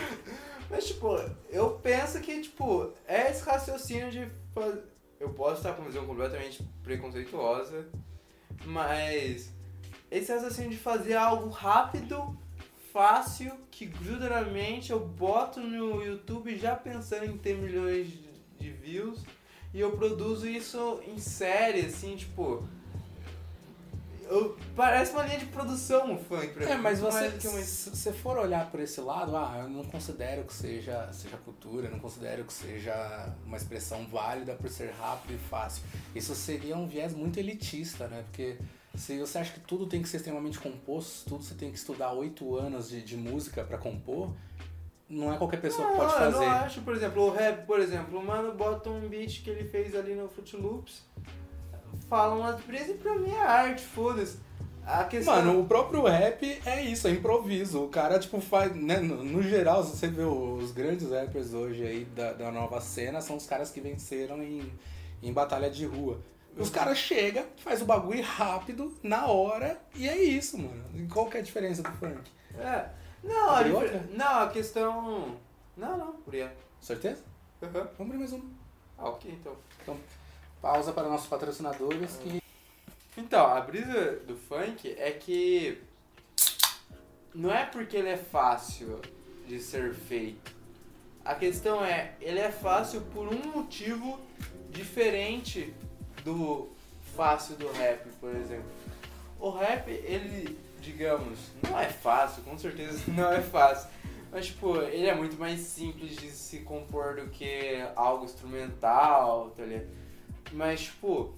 Mas, tipo, eu penso que, tipo, é esse raciocínio de fazer... Eu posso estar com uma visão completamente preconceituosa, mas esse raciocínio de fazer algo rápido, fácil, que gruda na mente, eu boto no YouTube já pensando em ter milhões de- views, e eu produzo isso em série, assim, tipo... Eu, parece uma linha de produção o funk pra É, mim, mas muito você, que uma se você for olhar por esse lado, ah, eu não considero que seja, seja cultura, eu não considero que seja uma expressão válida por ser rápido e fácil. Isso seria um viés muito elitista, né? Porque se você acha que tudo tem que ser extremamente composto, tudo você tem que estudar oito anos de, de música pra compor, não é qualquer pessoa que pode Não, eu fazer. não acho, por exemplo, o rap, por exemplo, o mano bota um beat que ele fez ali no Fruit Loops, fala umas brisas e pra mim é arte, foda-se. A questão... Mano, o próprio rap é isso, é improviso. O cara, tipo, faz. Né, no, no geral, se você vê os grandes rappers hoje aí da, da nova cena, são os caras que venceram em, em batalha de rua. Os caras chegam, faz o bagulho rápido, na hora, e é isso, mano. Qual que é a diferença do funk? É. Não, a outra? não, a questão... Não, não, aí. Certeza? Uhum. Vamos abrir mais um. Ah, ok, então. Pausa para nossos patrocinadores que. Então, a brisa do funk é que não é porque ele é fácil de ser feito. A questão é, ele é fácil por um motivo diferente do fácil do rap, por exemplo. O rap, ele, digamos, não é fácil, com certeza não é fácil. Mas, tipo, ele é muito mais simples de se compor do que algo instrumental, tá ligado? Mas, tipo,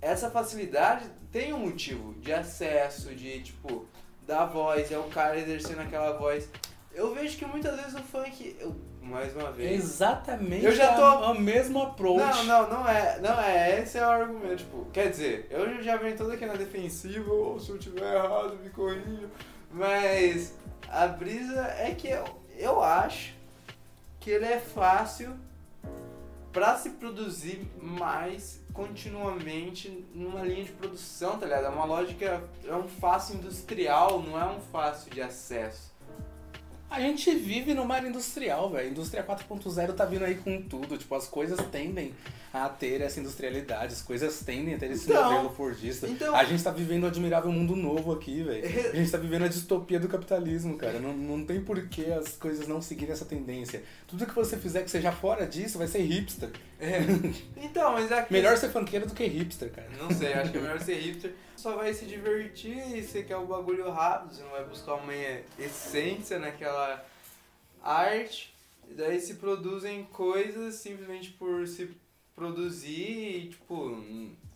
essa facilidade tem um motivo de acesso, de tipo, da voz, é o cara exercendo aquela voz. Eu vejo que muitas vezes o funk, mais uma vez. Exatamente Eu já tô- a, a mesmo approach. Não, não, não é, não é, esse é o argumento, tipo, quer dizer, eu já venho todo aqui na defensiva, ou se eu tiver errado, me corrija, mas a brisa é que eu, eu acho que ele é fácil pra se produzir mais continuamente numa linha de produção, tá ligado? É uma lógica, é um fácil industrial, não é um fácil de acesso. A gente vive numa área industrial, velho. A indústria 4.0 tá vindo aí com tudo. Tipo, as coisas tendem a ter essa industrialidade, as coisas tendem a ter esse Então, modelo fordista. então- A gente tá vivendo um admirável mundo novo aqui, velho. A gente tá vivendo a distopia do capitalismo, cara. Não, não tem por que as coisas não seguirem essa tendência. Tudo que você fizer que seja fora disso vai ser hipster. Então, mas é Melhor ser funkeiro do que hipster, cara. Não sei, acho que é melhor ser hipster. Só vai se divertir e você quer o bagulho rápido, você não vai buscar uma essência naquela arte. E daí se produzem coisas simplesmente por se produzir e, tipo,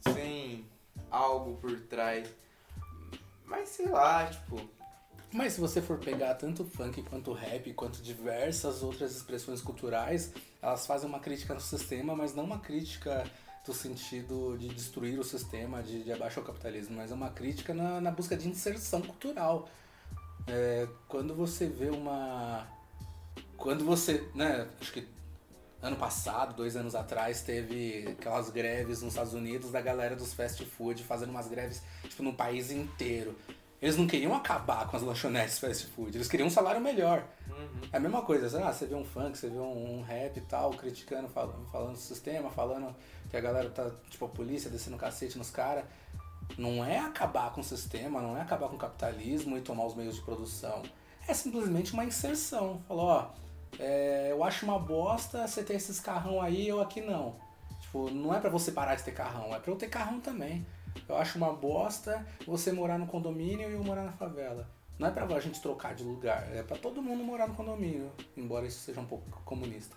sem algo por trás. Mas sei lá, tipo. Mas se você for pegar tanto funk quanto rap, quanto diversas outras expressões culturais, elas fazem uma crítica no sistema, mas não uma crítica do sentido de destruir o sistema, de, de abaixar o capitalismo, mas é uma crítica na, na busca de inserção cultural. É, quando você vê uma. Quando você. Né, acho que ano passado, dois anos atrás, teve aquelas greves nos Estados Unidos da galera dos fast food fazendo umas greves tipo, no país inteiro. Eles não queriam acabar com as lanchonetes fast food, eles queriam um salário melhor. Uhum. É a mesma coisa, lá, você vê um funk, você vê um, um rap e tal, criticando, falando, falando do sistema, falando que a galera tá, tipo, a polícia descendo cacete nos caras. Não é acabar com o sistema, não é acabar com o capitalismo e tomar os meios de produção. É simplesmente uma inserção. Falou, ó, é, eu acho uma bosta você ter esses carrão aí, eu aqui não. Tipo, não é pra você parar de ter carrão, é pra eu ter carrão também. Eu acho uma bosta você morar no condomínio e eu morar na favela. Não é pra a gente trocar de lugar, é pra todo mundo morar no condomínio, embora isso seja um pouco comunista.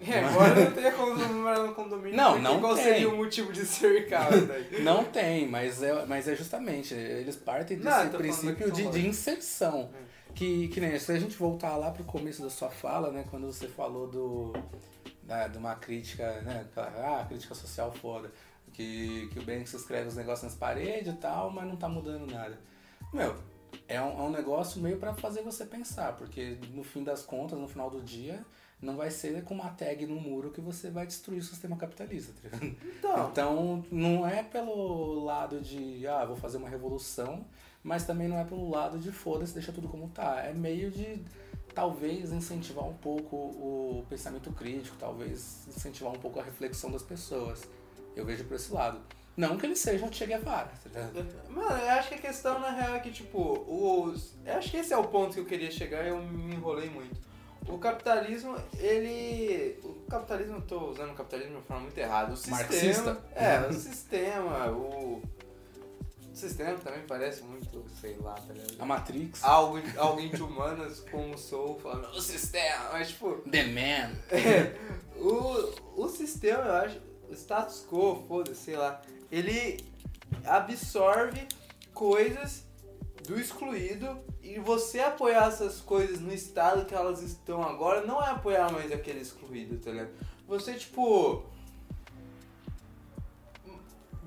É, agora não tem como morar no condomínio. Não, não Qual tem. seria o motivo de cercar daí? Não tem, mas é, mas é justamente, eles partem Não, desse falando princípio de, de inserção. É. Que, que nem se a gente voltar lá pro começo da sua fala, né, quando você falou do, da, de uma crítica, né, ah, crítica social foda, que, que o Banks escreve os negócios nas paredes e tal, mas não tá mudando nada. Meu, é um, é um negócio meio pra fazer você pensar, porque no fim das contas, no final do dia, não vai ser com uma tag no muro que você vai destruir o sistema capitalista, tá ligado? Então, Então, não é pelo lado de, ah, vou fazer uma revolução, mas também não é pelo lado de foda-se, deixa tudo como tá. É meio de, talvez, incentivar um pouco o pensamento crítico, talvez incentivar um pouco a reflexão das pessoas. Eu vejo por esse lado. Não que ele seja o Che Guevara, tá ligado? Mano, eu acho que a questão na real é que, tipo, os. Eu acho que esse é o ponto que eu queria chegar e eu me enrolei muito. O capitalismo, ele. O capitalismo, eu tô usando o capitalismo de uma forma muito errada. O sistema. Marxista? É, o sistema, o. O sistema também parece muito, sei lá, tá ligado? A Matrix, Algo, alguém de humanas como sou, falando, o sistema, mas tipo. The Man. É, o, o sistema, eu acho, status quo, foda-se, sei lá, ele absorve coisas do excluído e você apoiar essas coisas no estado que elas estão agora não é apoiar mais aquele excluído, tá ligado? Você, tipo.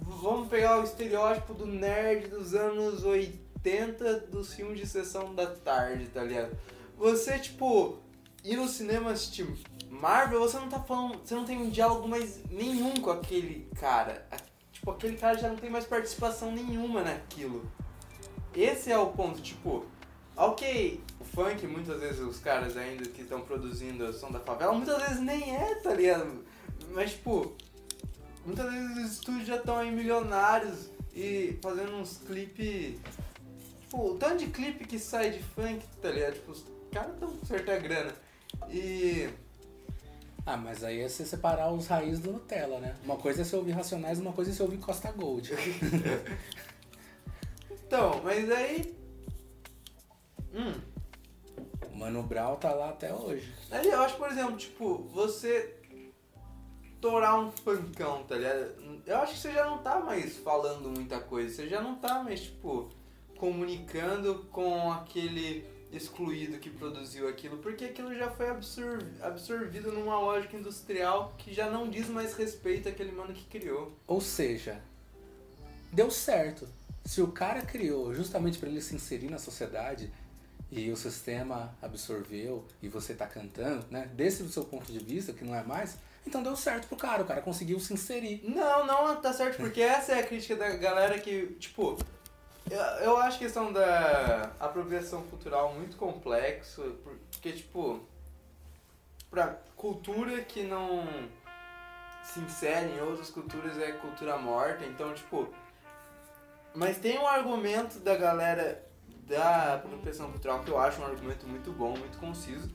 Vamos pegar o estereótipo do nerd dos anos 80 dos filmes de sessão da tarde, tá ligado? Você, tipo, ir no cinema assistir Marvel, você não tá falando. Você não tem um diálogo mais nenhum com aquele cara. Tipo, aquele cara já não tem mais participação nenhuma naquilo. Esse é o ponto, tipo, ok, o funk, muitas vezes os caras ainda que estão produzindo a som da favela, muitas vezes nem é, tá ligado? Mas, tipo, muitas vezes os estúdios já estão aí milionários e fazendo uns clipes. Pô, o tanto de clipe que sai de funk, tá ligado? Tipo, os caras estão com certa grana. E. Ah, mas aí é você separar os raízes do Nutella, né? Uma coisa é você ouvir Racionais, uma coisa é você ouvir Costa Gold. Então, mas aí. Hum. O Mano Brown tá lá até hoje. Aí eu acho, por exemplo, tipo, você torar um funkão, tá ligado? Eu acho que você já não tá mais falando muita coisa, você já não tá mais, tipo, comunicando com aquele excluído que produziu aquilo, porque aquilo já foi absor- absorvido numa lógica industrial que já não diz mais respeito àquele mano que criou. Ou seja, deu certo. Se o cara criou justamente para ele se inserir na sociedade e o sistema absorveu e você tá cantando, né? Desse seu ponto de vista, que não é mais, então deu certo pro cara, o cara conseguiu se inserir. Não, não tá certo, porque essa é a crítica da galera que, tipo, eu, eu acho a questão da apropriação cultural muito complexo, porque, tipo, pra cultura que não se insere em outras culturas é cultura morta, então, tipo, mas tem um argumento da galera da apropriação cultural que eu acho um argumento muito bom, muito conciso,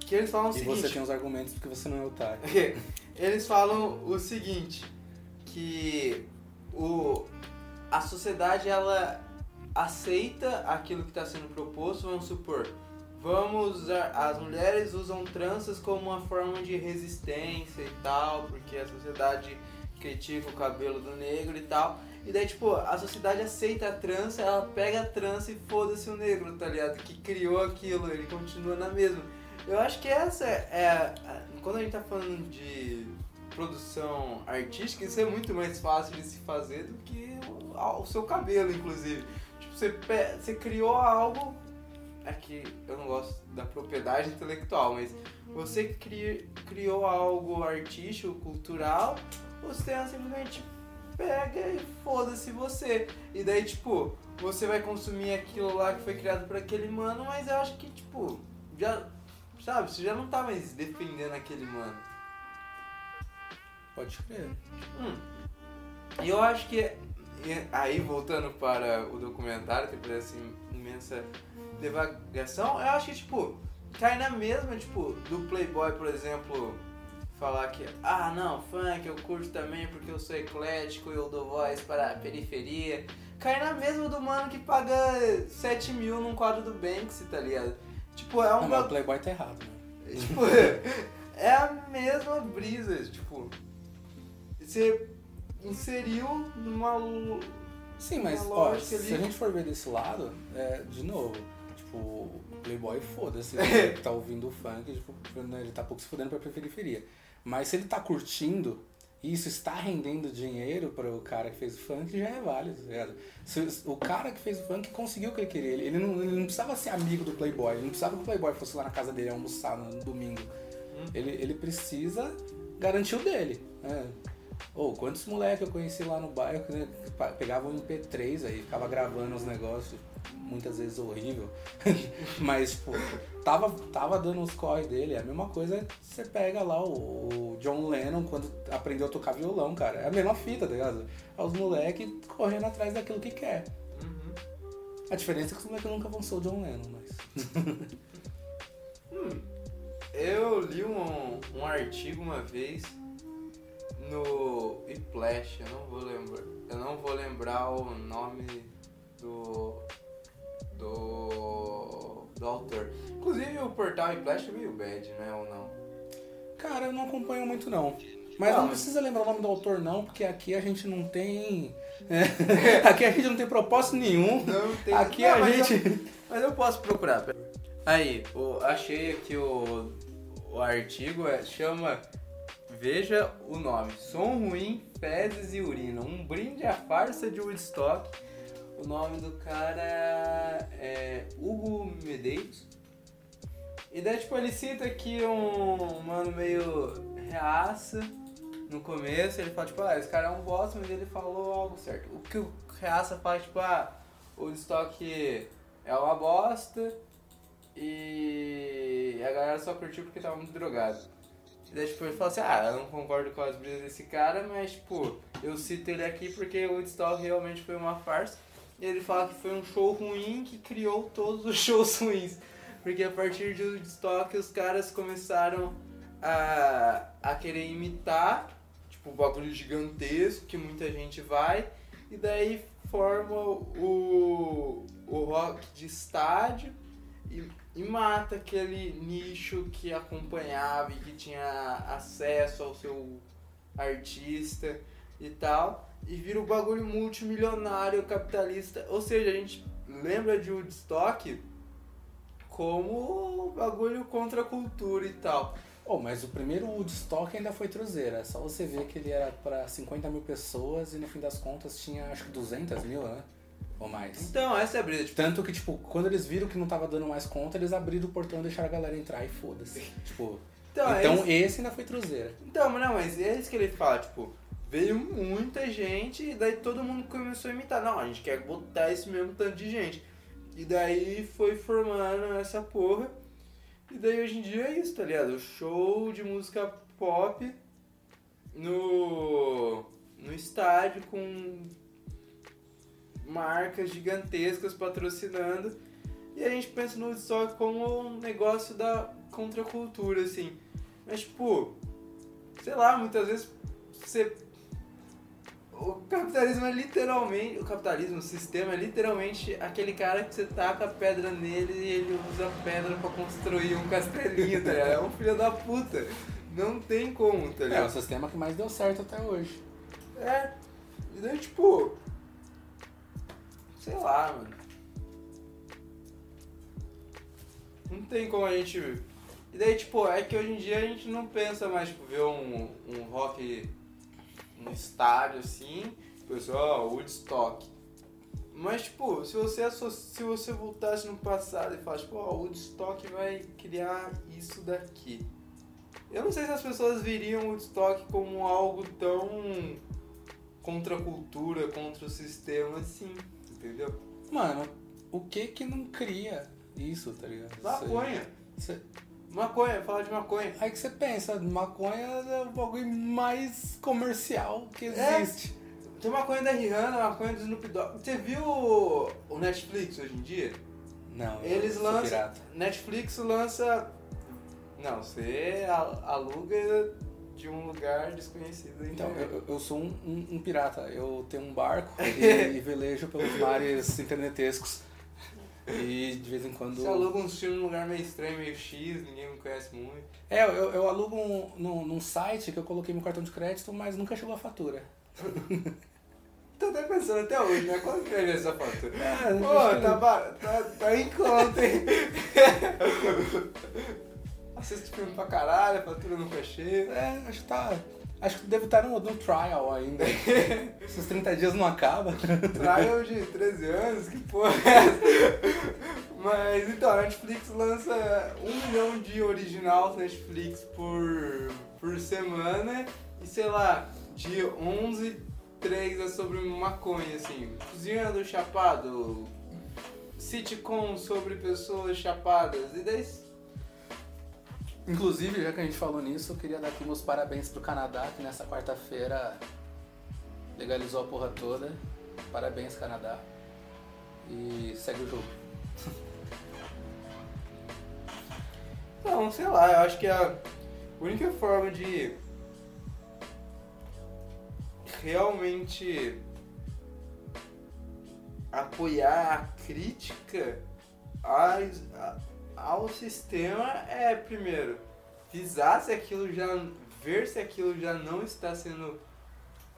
que eles falam o E seguinte... você tem os argumentos porque você não é otário. Eles falam o seguinte, que o, a sociedade ela aceita aquilo que está sendo proposto, vamos supor, vamos usar, as mulheres usam tranças como uma forma de resistência e tal, porque a sociedade critica o cabelo do negro e tal. E daí, tipo, a sociedade aceita a trança, ela pega a trança e foda-se o negro, tá ligado? Que criou aquilo, ele continua na mesma. Eu acho que essa é. quando a gente tá falando de produção artística, isso é muito mais fácil de se fazer do que o, a- o seu cabelo, inclusive. Tipo, você, você criou algo. Aqui eu não gosto da propriedade intelectual, mas você cri, criou algo artístico, cultural, sistema simplesmente pega e foda-se você. E daí, tipo, você vai consumir aquilo lá que foi criado por aquele mano, mas eu acho que, tipo, já. Sabe, você já não tá mais defendendo aquele mano. Pode crer. Hum. E eu acho que. E Aí, voltando para o documentário, que parece imensa devagação, eu acho que, tipo, cai na mesma, tipo, do Playboy, por exemplo, falar que, ah, não, funk eu curto também porque eu sou eclético e eu dou voz para a periferia. Cai na mesma do mano que paga 7 mil num quadro do Banksy, tá ligado? Tipo, é um Não, o. Playboy tá errado, né? Tipo, é a mesma brisa, tipo. Você inseriu numa. Sim, mas Uma ó, se ali. a gente for ver desse lado, é, de novo, tipo, Playboy foda-se, ele tá ouvindo o funk, tipo, né, ele tá pouco se fudendo pra periferia. Mas se ele tá curtindo isso está rendendo dinheiro para o cara que fez o funk, já é válido, tá? Se, o cara que fez o funk conseguiu o que ele queria. Ele, ele, não, ele não precisava ser amigo do Playboy, ele não precisava que o Playboy fosse lá na casa dele almoçar no domingo. Hum. Ele, ele precisa garantir o dele. Né? Ou quantos moleques eu conheci lá no bairro que né, pegavam um MP3 aí, ficava gravando os negócios, muitas vezes horrível. Mas, tava, tava dando os corre dele. É a mesma coisa você pega lá o, o John Lennon quando aprendeu a tocar violão, cara. É a mesma fita, tá ligado? É os moleques correndo atrás daquilo que quer. Uhum. A diferença é que os moleques nunca vão ser o John Lennon, mas. Eu li um, um artigo uma vez no Whiplash, eu não vou lembrar. Eu não vou lembrar o nome do. do. do autor. Inclusive o portal Whiplash é meio bad, né? Ou não? Cara, eu não acompanho muito não. Mas Não, não precisa lembrar o nome do autor não, porque aqui a gente não tem. é, aqui a gente não tem propósito nenhum. Não tem. Aqui Não, a mas gente. eu- mas eu posso procurar. Aí, achei aqui o, o artigo, é, chama. Veja o nome: Som ruim, fezes e urina. Um brinde à farsa de Woodstock. O nome do cara é Hugo Medeiros. E daí, tipo, ele cita aqui um mano meio reaça no começo. Ele fala, tipo, ah, esse cara é um bosta, mas ele falou algo certo. O que o reaça faz, tipo, ah, o Woodstock é uma bosta e a galera só curtiu porque tava muito drogado. Daí, tipo, ele fala assim, ah, eu não concordo com as brisas desse cara, mas, tipo, eu cito ele aqui porque o Woodstock realmente foi uma farsa. E ele fala que foi um show ruim que criou todos os shows ruins. Porque a partir de Woodstock os caras começaram a, a querer imitar, tipo, um bagulho gigantesco que muita gente vai. E daí forma o, o rock de estádio e, e mata aquele nicho que acompanhava e que tinha acesso ao seu artista e tal. E vira o bagulho multimilionário capitalista. Ou seja, a gente lembra de Woodstock como bagulho contra a cultura e tal. Oh, mas o primeiro Woodstock ainda foi truzeira. É só você ver que ele era pra 50 mil pessoas e no fim das contas tinha acho que 200 mil, né? Ou mais. Então, essa é a brisa. Tipo, Tanto que, tipo, quando eles viram que não tava dando mais conta, eles abriram o portão e deixaram a galera entrar e foda-se. Tipo, então, então isso- esse ainda foi truzeira. Então, mas não, mas é isso que ele fala, tipo, veio muita gente e daí todo mundo começou a imitar. Não, a gente quer botar esse mesmo tanto de gente. E daí foi formando essa porra. E daí hoje em dia é isso, tá ligado? Show de música pop no, no estádio com marcas gigantescas patrocinando. E a gente pensa no Woodstock como um negócio da contracultura, assim. Mas, tipo, sei lá, muitas vezes você. O capitalismo é literalmente. O capitalismo, o sistema é literalmente aquele cara que você taca a pedra nele e ele usa a pedra pra construir um castelinho, tá ligado? É um filho da puta. Não tem como, tá É, o ligado? sistema que mais deu certo até hoje. É. E daí, tipo. Sei lá, mano. Não tem como a gente. E daí, tipo, é que hoje em dia a gente não pensa mais, tipo, ver um, um rock no estádio assim, pessoal, Woodstock. Mas, tipo, se você, se você voltasse no passado e falasse, o Woodstock vai criar isso daqui. Eu não sei se as pessoas viriam Woodstock como algo tão contra a cultura, contra o sistema assim, entendeu? Mano, o que que não cria isso, tá ligado? Maconha. Maconha, fala de maconha. Aí que você pensa, maconha é o bagulho mais comercial que É. existe. Tem maconha da Rihanna, maconha do Snoop Dogg. Você viu o, Netflix hoje em dia? Não, Eles lançam. pirata. Netflix lança. Não, você al- aluga de um lugar desconhecido. Então, eu, eu sou um, um- um pirata. Eu tenho um barco e, e velejo pelos mares internetescos. E de vez em quando. Você aluga uns filmes num lugar meio estranho, meio X, ninguém me conhece muito. É, eu, eu alugo um, num, num site que eu coloquei meu cartão de crédito, mas nunca chegou a fatura. Tô até pensando até hoje, né? Quando que vir essa fatura? É, Pô, tá, tá, tá em conta, hein? Assisto filme pra caralho, a fatura nunca chega. É, acho que tá. Acho que deve estar no, no trial ainda. Esses 30 dias não acaba. Trial de 13 anos, que porra é essa? Mas então, a Netflix lança um milhão de original Netflix por, por semana e sei lá, de 11, 3 é sobre maconha, assim. Cozinhando chapado, sitcom sobre pessoas chapadas, e daí Inclusive, já que a gente falou nisso, eu queria dar aqui meus parabéns pro Canadá, que nessa quarta-feira legalizou a porra toda. Parabéns, Canadá. E segue o jogo. Não, sei lá, eu acho que a única forma de realmente apoiar a crítica às, ao sistema é, primeiro, visar se aquilo já. ver se aquilo já não está sendo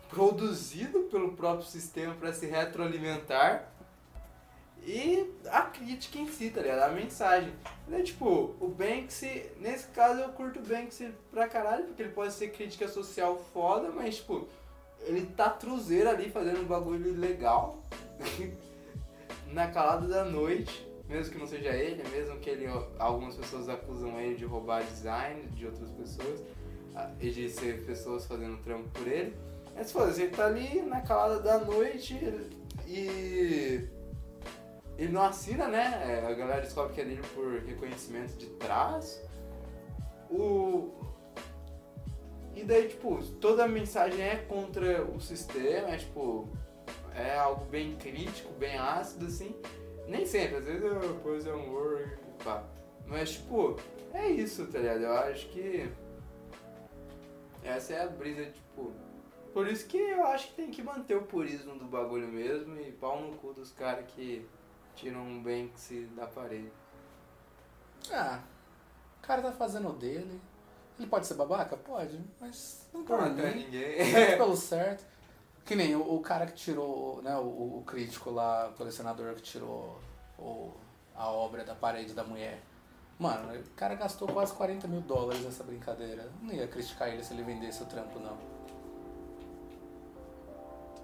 produzido pelo próprio sistema para se retroalimentar. E a crítica em si, tá ligado? A mensagem. É tipo, o Banksy, nesse caso eu curto o Banksy pra caralho, porque ele pode ser crítica social foda, mas tipo, ele tá truzeiro ali fazendo um bagulho legal. na calada da noite mesmo que não seja ele, mesmo que ele, algumas pessoas acusam ele de roubar design de outras pessoas ah, e de ser pessoas fazendo trampo por ele. Mas foda-se, ele tá ali na calada da noite e ele não assina, né? É, a galera descobre que é dele por reconhecimento de trás. O... E daí, tipo, toda a mensagem é contra o sistema, é tipo, é algo bem crítico, bem ácido, assim. Nem sempre, às vezes eu pus amor e pá. Mas, tipo, é isso, tá ligado? Eu acho que. Essa é a brisa, tipo. Por isso que eu acho que tem que manter o purismo do bagulho mesmo e pau no cu dos caras que tiram um Banksy da parede. Ah, o cara tá fazendo o dele. Ele pode ser babaca? Pode, mas não por mim. ninguém. Pelo certo. Que nem o, o cara que tirou, né, o, o, crítico lá, o colecionador que tirou o, a obra da parede da mulher. Mano, o cara gastou quase 40 mil dólares nessa brincadeira. Não ia criticar ele se ele vendesse o trampo, não.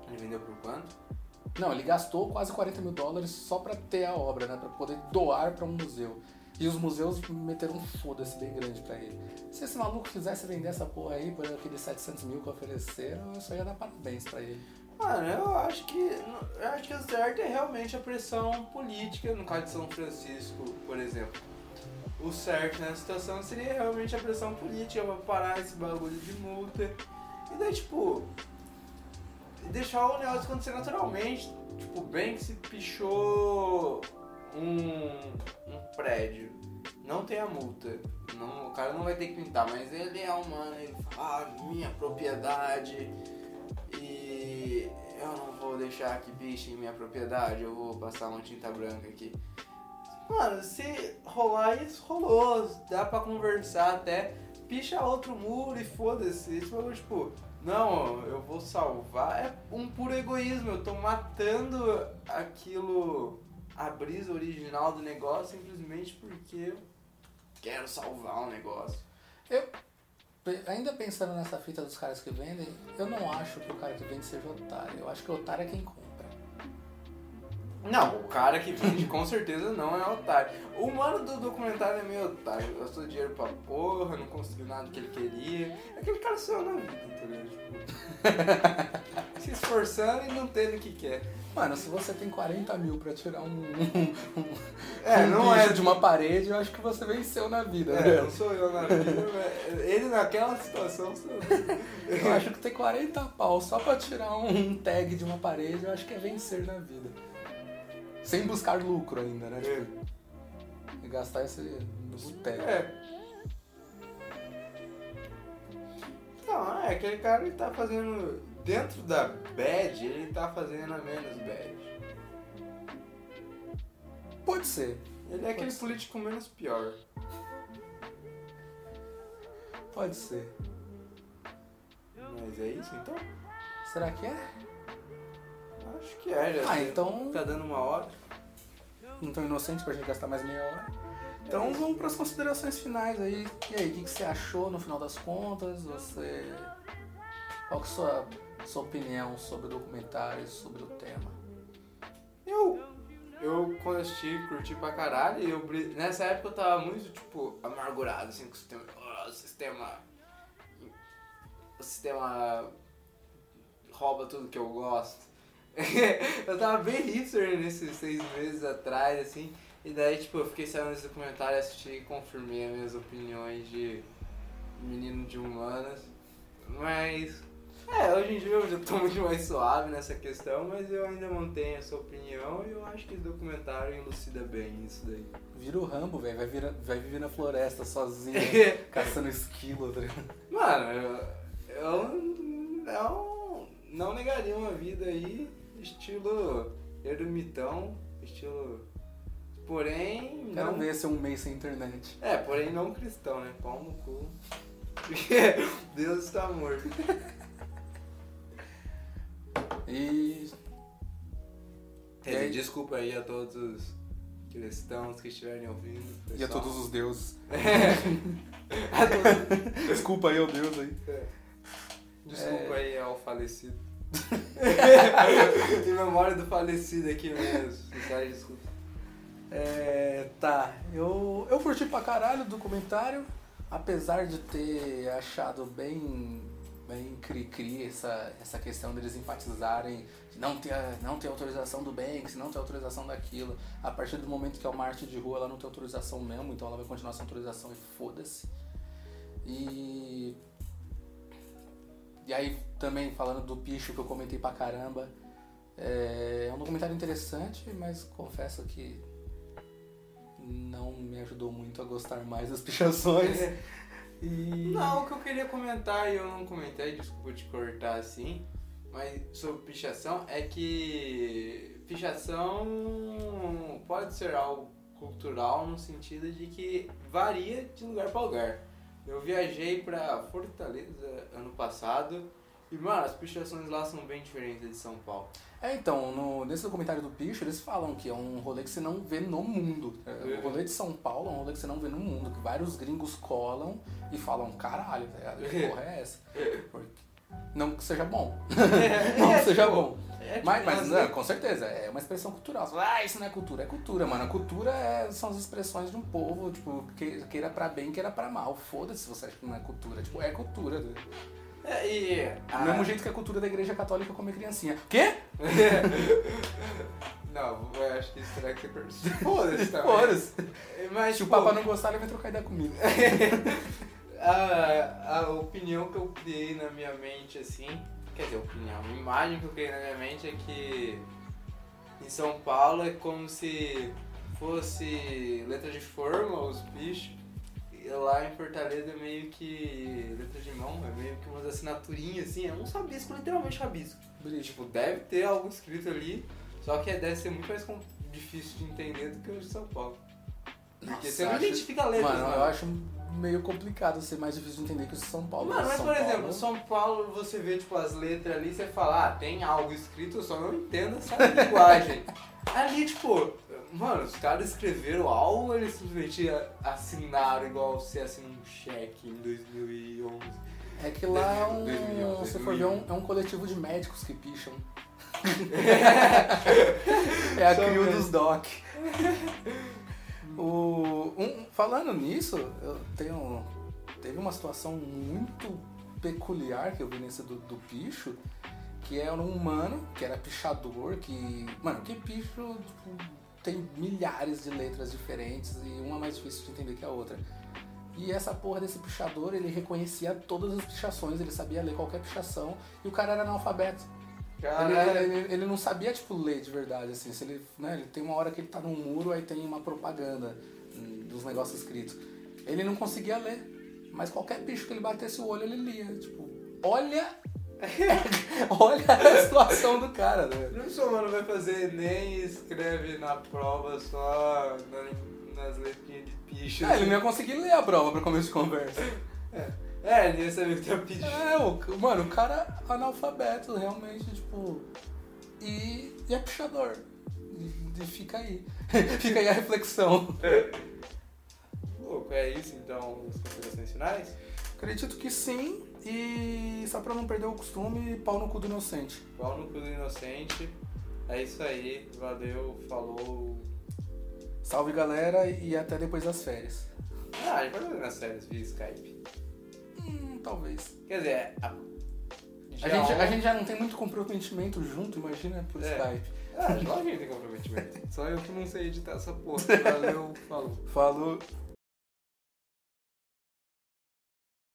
Ele vendeu por quanto? Não, ele gastou quase 40 mil dólares só pra ter a obra, né? Pra poder doar pra um museu. E os museus meteram um foda-se bem grande pra ele. Se esse maluco quisesse vender essa porra aí por aqueles 700 mil que ofereceram, eu só ia dar parabéns pra ele. Mano, eu acho que eu acho que o certo é realmente a pressão política, no caso de São Francisco, por exemplo. O certo nessa situação seria realmente a pressão política pra parar esse bagulho de multa. E daí, tipo, deixar o negócio acontecer naturalmente. Tipo, bem que se pichou um, um prédio, não tem a multa. Não, o cara não vai ter que pintar, mas ele é humano, ele fala, ah, minha propriedade e eu não vou deixar que em minha propriedade, eu vou passar uma tinta branca aqui. Mano, se rolar isso, rolou, dá pra conversar até, picha outro muro e foda-se. Isso tipo, não, eu vou salvar. É um puro egoísmo, eu tô matando aquilo a brisa original do negócio simplesmente porque eu quero salvar o negócio. Eu, ainda pensando nessa fita dos caras que vendem, eu não acho que o cara que vende seja otário. Eu acho que o otário é quem compra. Não, o cara que vende com certeza não é otário. O mano do documentário é meio otário. Gastou dinheiro pra porra, não conseguiu nada que ele queria. Aquele cara só na vida, entendeu? Tipo, se esforçando e não tendo o que quer. Mano, se você tem 40 mil pra tirar um, um, um, é, não é de uma parede, eu acho que você venceu na vida. É, né? não sou eu na vida, ele naquela situação eu. Acho que ter 40 pau só pra tirar um tag de uma parede, eu acho que é vencer na vida. Sem buscar lucro ainda, né? É. Tipo, e gastar esse no boteco. É. Não, é aquele cara ele tá fazendo dentro da bad, ele tá fazendo a menos bad. Pode ser. Ele é aquele ser. político menos pior. Pode ser. Mas é isso então? Será que é? Acho que é, já. Ah, então. Tá dando uma hora. Não tão inocente pra gente gastar mais meia hora. Então é vamos para as considerações finais aí. E aí, o que, que você achou no final das contas? Você Qual que é a sua, sua opinião sobre o documentário sobre o tema? Eu, eu assisti, curti pra caralho. E eu, nessa época eu tava muito, tipo, amargurado, assim, com o sistema. "Ah, o sistema. O sistema rouba tudo que eu gosto. eu tava bem hipster nesses seis meses atrás, assim. E daí, tipo, eu fiquei sabendo desse documentário, assisti e confirmei as minhas opiniões de menino de humanas. Mas, é, hoje em dia eu já tô muito mais suave nessa questão, mas eu ainda mantenho essa opinião e eu acho que esse documentário elucida bem isso daí. Vira o Rambo, velho. Vai, vira- vai viver na floresta sozinho, caçando esquilo, tá? Mano, eu, eu não, não negaria uma vida aí, estilo ermitão, estilo. Porém, Quero não. ver se é um mês sem internet. É, porém não cristão, né? Pau no cu. Deus está morto. E. Quer dizer, desculpa aí a todos os cristãos que estiverem ouvindo. E a pessoal. todos os deuses. Todos- Desculpa aí, ô Deus aí. Desculpa aí ao falecido. em memória do falecido aqui mesmo. Sincero, desculpa. É, tá, eu, eu curti pra caralho o documentário, apesar de ter achado bem, bem cri-cri essa, essa questão deles enfatizarem não ter, não ter autorização do Banks, não ter autorização daquilo. A partir do momento que é uma arte de rua, ela não tem autorização mesmo, então ela vai continuar sem autorização e foda-se. E. E aí, também falando do picho que eu comentei pra caramba, é, é um documentário interessante, mas confesso que não me ajudou muito a gostar mais das pichações. E. Não, o que eu queria comentar e eu não comentei, desculpa te cortar assim, mas sobre pichação é que pichação pode ser algo cultural no sentido de que varia de lugar para lugar. Eu viajei pra Fortaleza ano passado e, mano, as pichações lá são bem diferentes de São Paulo. É, então, no, nesse documentário do Picho, eles falam que é um rolê que você não vê no mundo. É, O rolê de São Paulo é um rolê que você não vê no mundo, que vários gringos colam e falam, caralho, tá ligado? que porra é essa? Porque, não que seja bom. não que seja bom. É, tipo, Mas, mas umas não, com certeza, é uma expressão cultural. Você fala, ah, isso não é cultura. É cultura, mano. A cultura é- são as expressões de um povo, tipo, que, queira pra bem, queira pra mal. Foda-se se você acha que não é cultura. Tipo, é cultura. É, e Do mesmo jeito que a cultura da igreja católica comer criancinha. Quê? Não, eu acho que isso terá que ser per- Foda-se também. Foda-se. Mas, Se o pô, Papa não gostar, ele vai trocar ideia comigo. a, a opinião que eu criei na minha mente, assim, quer dizer, opinião, a imagem que eu criei na minha mente é que em São Paulo é como se fosse letra de forma, os bichos, lá em Fortaleza é meio que letra de mão, é meio que umas assinaturinhas, assim, é um rabisco, literalmente rabisco. Tipo, deve ter algo escrito ali, só que deve ser muito mais difícil de entender do que o de São Paulo. Porque Nossa, você não acho- identifica letras, Mano, mano. eu acho meio complicado ser mais difícil de entender que o São Paulo. Mano, mas São por Paulo- exemplo, São Paulo, você vê tipo as letras ali, você fala, ah, tem algo escrito, eu só não entendo essa linguagem. Ali, tipo, mano, os caras escreveram algo ou eles simplesmente assinaram igual você assina um cheque em 2011? É que lá é um. 2011, se for ver, é 2001. um, é um coletivo de médicos que picham. é a mesmo. dos doc. O, um- falando nisso, eu tenho. Teve uma situação muito peculiar que eu vi nesse do, do picho, que era um humano, que era pichador, que. Mano, que picho tipo, tem milhares de letras diferentes e uma mais difícil de entender que a outra. E essa porra desse pichador, ele reconhecia todas as pichações, ele sabia ler qualquer pichação, e o cara era analfabeto. Ele, ele- ele não sabia, tipo, ler de verdade, assim. Se ele, né, ele tem uma hora que ele tá num muro, aí tem uma propaganda hum, dos negócios escritos. Ele não conseguia ler, mas qualquer bicho que ele batesse o olho, ele lia. Tipo, olha... olha a situação do cara, né? Não sou mano vai fazer Enem e escreve na prova só na- nas letrinhas de picha. Ah, ele não ia conseguir ler a prova pra começo de conversa. É, ele ia saber o que tá pedindo. É, o, mano, o cara é analfabeto, realmente, tipo. E, e é pichador. E, e fica aí. fica aí a reflexão. Louco, é isso então, as considerações finais? Acredito que sim. E só pra não perder o costume, pau no cu do inocente. Pau no cu do inocente. É isso aí. Valeu, falou. Salve galera e até depois das férias. Ah, a gente pode fazer nas férias via Skype. Hum, talvez. Quer dizer, a, A gente, a gente já não tem muito comprometimento junto, imagina por É. Skype. Ah, a gente tem comprometimento. Só eu que não sei editar essa porra. Valeu, falou. Falou.